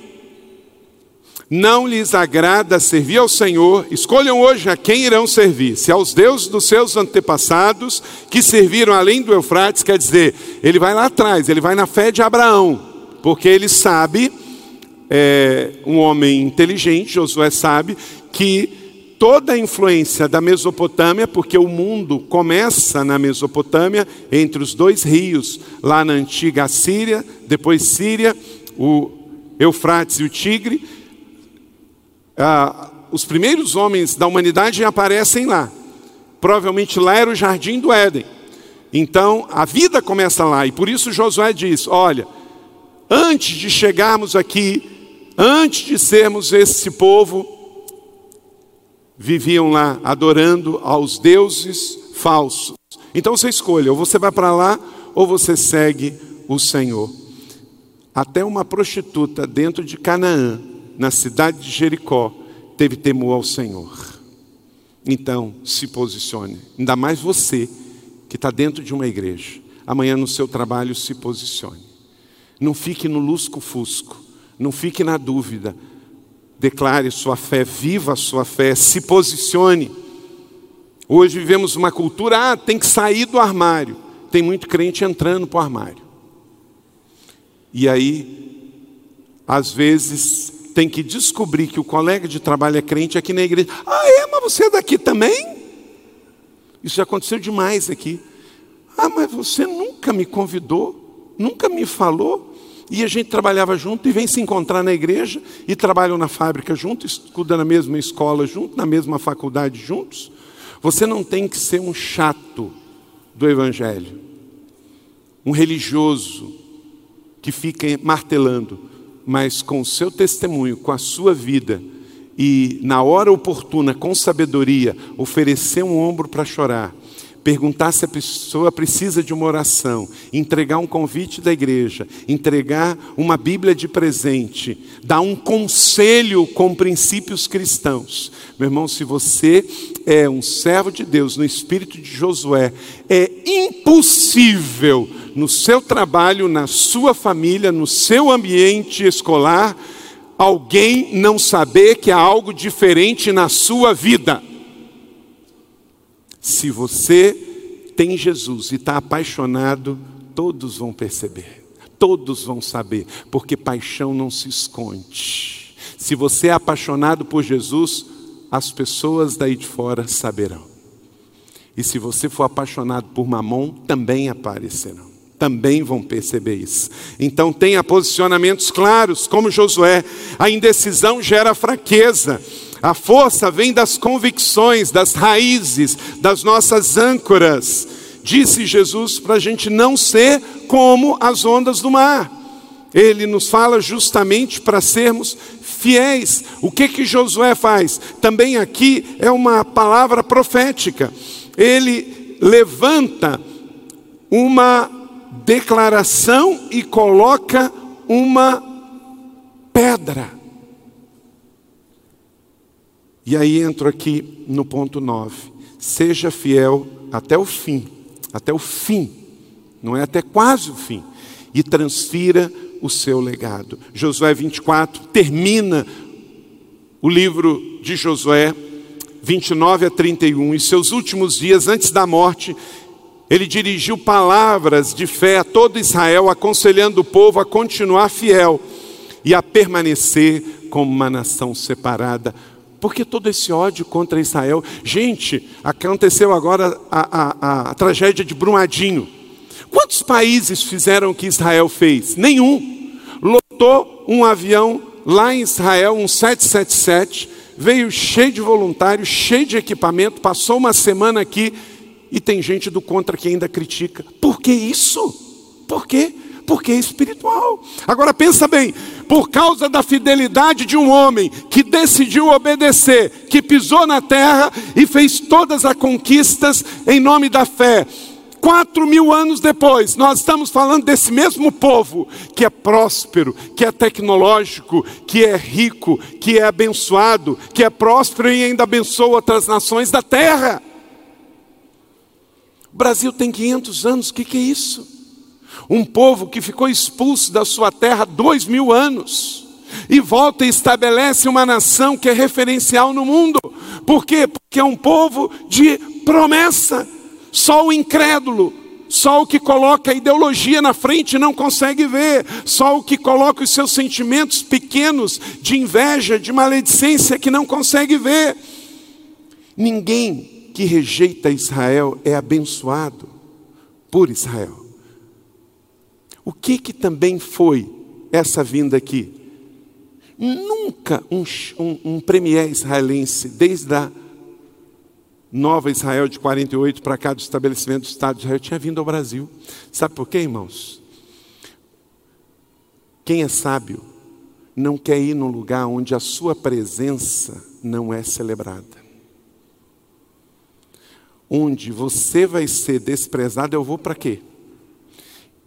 B: não lhes agrada servir ao Senhor, escolham hoje a quem irão servir. Se aos deuses dos seus antepassados, que serviram além do Eufrates, quer dizer, ele vai lá atrás, ele vai na fé de Abraão, porque ele sabe, é, um homem inteligente, Josué sabe, que toda a influência da Mesopotâmia, porque o mundo começa na Mesopotâmia, entre os dois rios, lá na antiga Síria, depois Síria, o Eufrates e o Tigre, ah, os primeiros homens da humanidade aparecem lá. Provavelmente lá era o jardim do Éden. Então a vida começa lá, e por isso Josué diz: Olha, antes de chegarmos aqui, antes de sermos esse povo, viviam lá adorando aos deuses falsos. Então você escolhe, ou você vai para lá, ou você segue o Senhor. Até uma prostituta dentro de Canaã, na cidade de Jericó, teve temor ao Senhor. Então, se posicione. Ainda mais você, que está dentro de uma igreja. Amanhã no seu trabalho, se posicione. Não fique no lusco-fusco. Não fique na dúvida. Declare sua fé, viva a sua fé, se posicione. Hoje vivemos uma cultura, ah, tem que sair do armário. Tem muito crente entrando para o armário. E aí, às vezes, tem que descobrir que o colega de trabalho é crente aqui na igreja. Ah, é? Mas você é daqui também? Isso já aconteceu demais aqui. Ah, mas você nunca me convidou, nunca me falou. E a gente trabalhava junto e vem se encontrar na igreja e trabalham na fábrica juntos, estudam na mesma escola juntos, na mesma faculdade juntos. Você não tem que ser um chato do evangelho, um religioso que fica martelando, mas com o seu testemunho, com a sua vida e na hora oportuna, com sabedoria, oferecer um ombro para chorar perguntar se a pessoa precisa de uma oração, entregar um convite da igreja, entregar uma Bíblia de presente, dar um conselho com princípios cristãos. Meu irmão, se você é um servo de Deus no espírito de Josué, é impossível no seu trabalho, na sua família, no seu ambiente escolar, alguém não saber que há algo diferente na sua vida. Se você tem Jesus e está apaixonado, todos vão perceber, todos vão saber, porque paixão não se esconde. Se você é apaixonado por Jesus, as pessoas daí de fora saberão. E se você for apaixonado por mamon, também aparecerão. Também vão perceber isso. Então tenha posicionamentos claros, como Josué. A indecisão gera fraqueza. A força vem das convicções, das raízes, das nossas âncoras. Disse Jesus para a gente não ser como as ondas do mar. Ele nos fala justamente para sermos fiéis. O que que Josué faz? Também aqui é uma palavra profética. Ele levanta uma declaração e coloca uma pedra. E aí entro aqui no ponto 9. Seja fiel até o fim, até o fim, não é até quase o fim, e transfira o seu legado. Josué 24 termina o livro de Josué 29 a 31, e seus últimos dias antes da morte, ele dirigiu palavras de fé a todo Israel, aconselhando o povo a continuar fiel e a permanecer como uma nação separada por que todo esse ódio contra Israel? Gente, aconteceu agora a, a, a tragédia de Brumadinho. Quantos países fizeram o que Israel fez? Nenhum. Lotou um avião lá em Israel, um 777, veio cheio de voluntários, cheio de equipamento, passou uma semana aqui e tem gente do contra que ainda critica. Por que isso? Por quê? Porque é espiritual. Agora pensa bem, por causa da fidelidade de um homem que decidiu obedecer, que pisou na terra e fez todas as conquistas em nome da fé. Quatro mil anos depois, nós estamos falando desse mesmo povo que é próspero, que é tecnológico, que é rico, que é abençoado, que é próspero e ainda abençoa outras nações da terra. O Brasil tem 500 anos, o que, que é isso? Um povo que ficou expulso da sua terra dois mil anos e volta e estabelece uma nação que é referencial no mundo. Por quê? Porque é um povo de promessa. Só o incrédulo, só o que coloca a ideologia na frente não consegue ver, só o que coloca os seus sentimentos pequenos de inveja, de maledicência que não consegue ver. Ninguém que rejeita Israel é abençoado por Israel. O que que também foi essa vinda aqui? Nunca um, um, um premier israelense, desde a Nova Israel de 48 para cá, do estabelecimento do Estado de Israel, tinha vindo ao Brasil. Sabe por quê, irmãos? Quem é sábio não quer ir num lugar onde a sua presença não é celebrada. Onde você vai ser desprezado, eu vou para quê?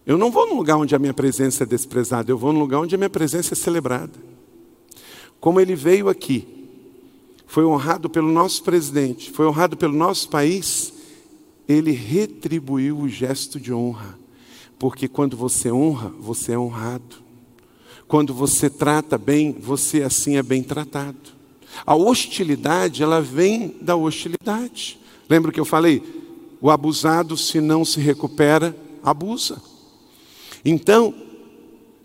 B: Eu não vou num lugar onde a minha presença é desprezada, eu vou num lugar onde a minha presença é celebrada. Como ele veio aqui, foi honrado pelo nosso presidente, foi honrado pelo nosso país, ele retribuiu o gesto de honra. Porque quando você honra, você é honrado. Quando você trata bem, você assim é bem tratado. A hostilidade, ela vem da hostilidade. Lembra que eu falei? O abusado, se não se recupera, abusa. Então,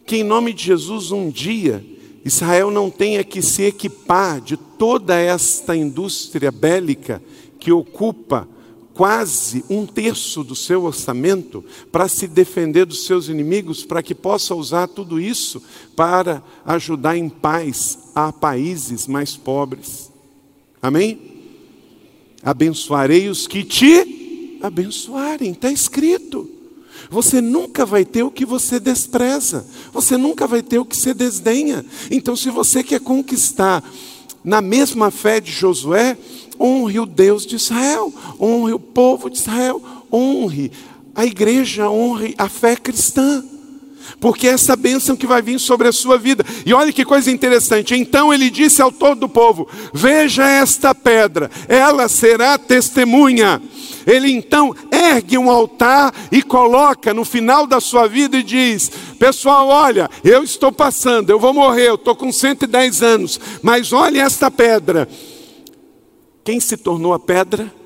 B: que em nome de Jesus um dia Israel não tenha que se equipar de toda esta indústria bélica que ocupa quase um terço do seu orçamento para se defender dos seus inimigos, para que possa usar tudo isso para ajudar em paz a países mais pobres. Amém? Abençoarei os que te abençoarem, está escrito. Você nunca vai ter o que você despreza, você nunca vai ter o que você desdenha. Então, se você quer conquistar na mesma fé de Josué, honre o Deus de Israel, honre o povo de Israel, honre a igreja, honre a fé cristã. Porque é essa bênção que vai vir sobre a sua vida. E olha que coisa interessante. Então ele disse ao todo o povo: Veja esta pedra, ela será testemunha. Ele então ergue um altar e coloca no final da sua vida e diz: Pessoal, olha, eu estou passando, eu vou morrer, eu estou com 110 anos, mas olha esta pedra. Quem se tornou a pedra?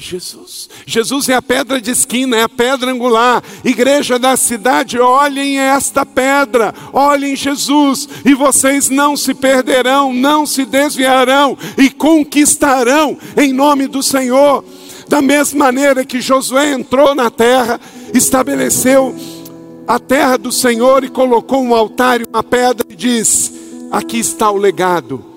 B: Jesus. Jesus é a pedra de esquina, é a pedra angular. Igreja da cidade, olhem esta pedra, olhem Jesus, e vocês não se perderão, não se desviarão e conquistarão em nome do Senhor. Da mesma maneira que Josué entrou na terra, estabeleceu a terra do Senhor e colocou um altar e uma pedra e diz: Aqui está o legado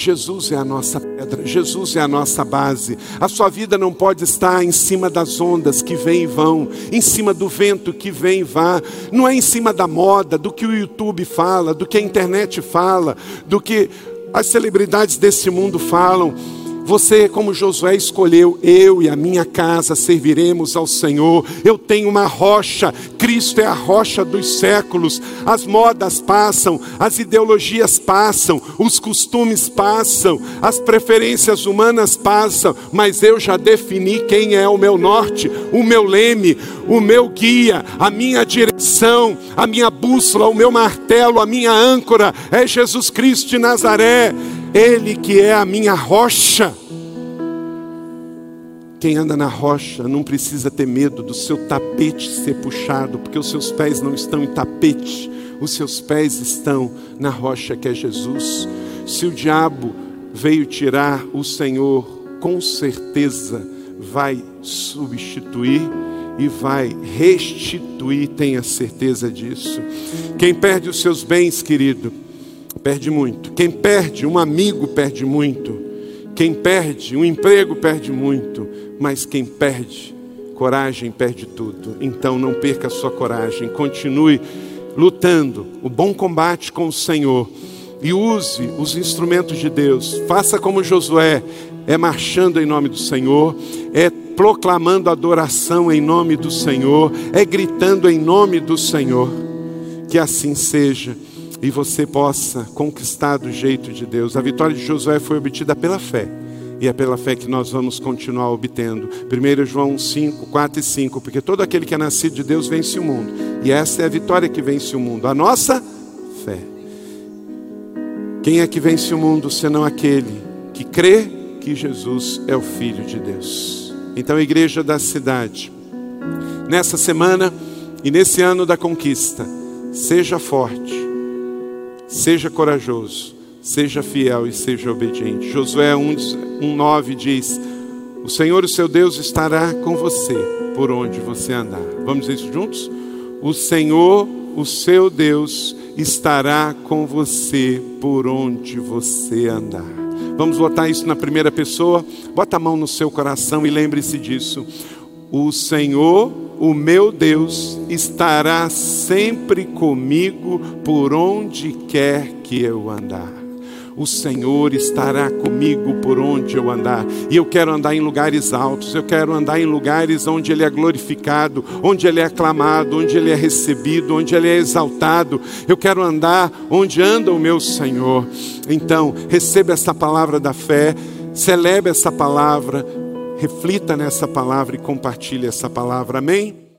B: Jesus é a nossa pedra, Jesus é a nossa base. A sua vida não pode estar em cima das ondas que vêm e vão, em cima do vento que vem e vá, não é em cima da moda, do que o YouTube fala, do que a internet fala, do que as celebridades desse mundo falam. Você, como Josué escolheu, eu e a minha casa serviremos ao Senhor. Eu tenho uma rocha, Cristo é a rocha dos séculos. As modas passam, as ideologias passam, os costumes passam, as preferências humanas passam, mas eu já defini quem é o meu norte, o meu leme, o meu guia, a minha direção, a minha bússola, o meu martelo, a minha âncora é Jesus Cristo de Nazaré. Ele que é a minha rocha. Quem anda na rocha não precisa ter medo do seu tapete ser puxado, porque os seus pés não estão em tapete, os seus pés estão na rocha que é Jesus. Se o diabo veio tirar o Senhor, com certeza vai substituir e vai restituir, tenha certeza disso. Quem perde os seus bens, querido, perde muito. Quem perde um amigo, perde muito. Quem perde um emprego, perde muito. Mas quem perde coragem, perde tudo. Então não perca a sua coragem. Continue lutando o bom combate com o Senhor. E use os instrumentos de Deus. Faça como Josué, é marchando em nome do Senhor, é proclamando adoração em nome do Senhor, é gritando em nome do Senhor. Que assim seja e você possa conquistar do jeito de Deus. A vitória de Josué foi obtida pela fé. E é pela fé que nós vamos continuar obtendo. 1 João 5, 4 e 5. Porque todo aquele que é nascido de Deus vence o mundo. E essa é a vitória que vence o mundo. A nossa fé. Quem é que vence o mundo senão aquele que crê que Jesus é o Filho de Deus? Então, igreja da cidade, nessa semana e nesse ano da conquista, seja forte Seja corajoso, seja fiel e seja obediente. Josué 1,9 diz: O Senhor, o seu Deus, estará com você por onde você andar. Vamos dizer isso juntos? O Senhor, o seu Deus, estará com você por onde você andar. Vamos botar isso na primeira pessoa. Bota a mão no seu coração e lembre-se disso. O Senhor, o meu Deus, estará sempre comigo por onde quer que eu andar. O Senhor estará comigo por onde eu andar. E eu quero andar em lugares altos, eu quero andar em lugares onde Ele é glorificado, onde Ele é aclamado, onde Ele é recebido, onde Ele é exaltado. Eu quero andar onde anda o meu Senhor. Então, receba essa palavra da fé, celebre essa palavra, reflita nessa palavra e compartilhe essa palavra. Amém?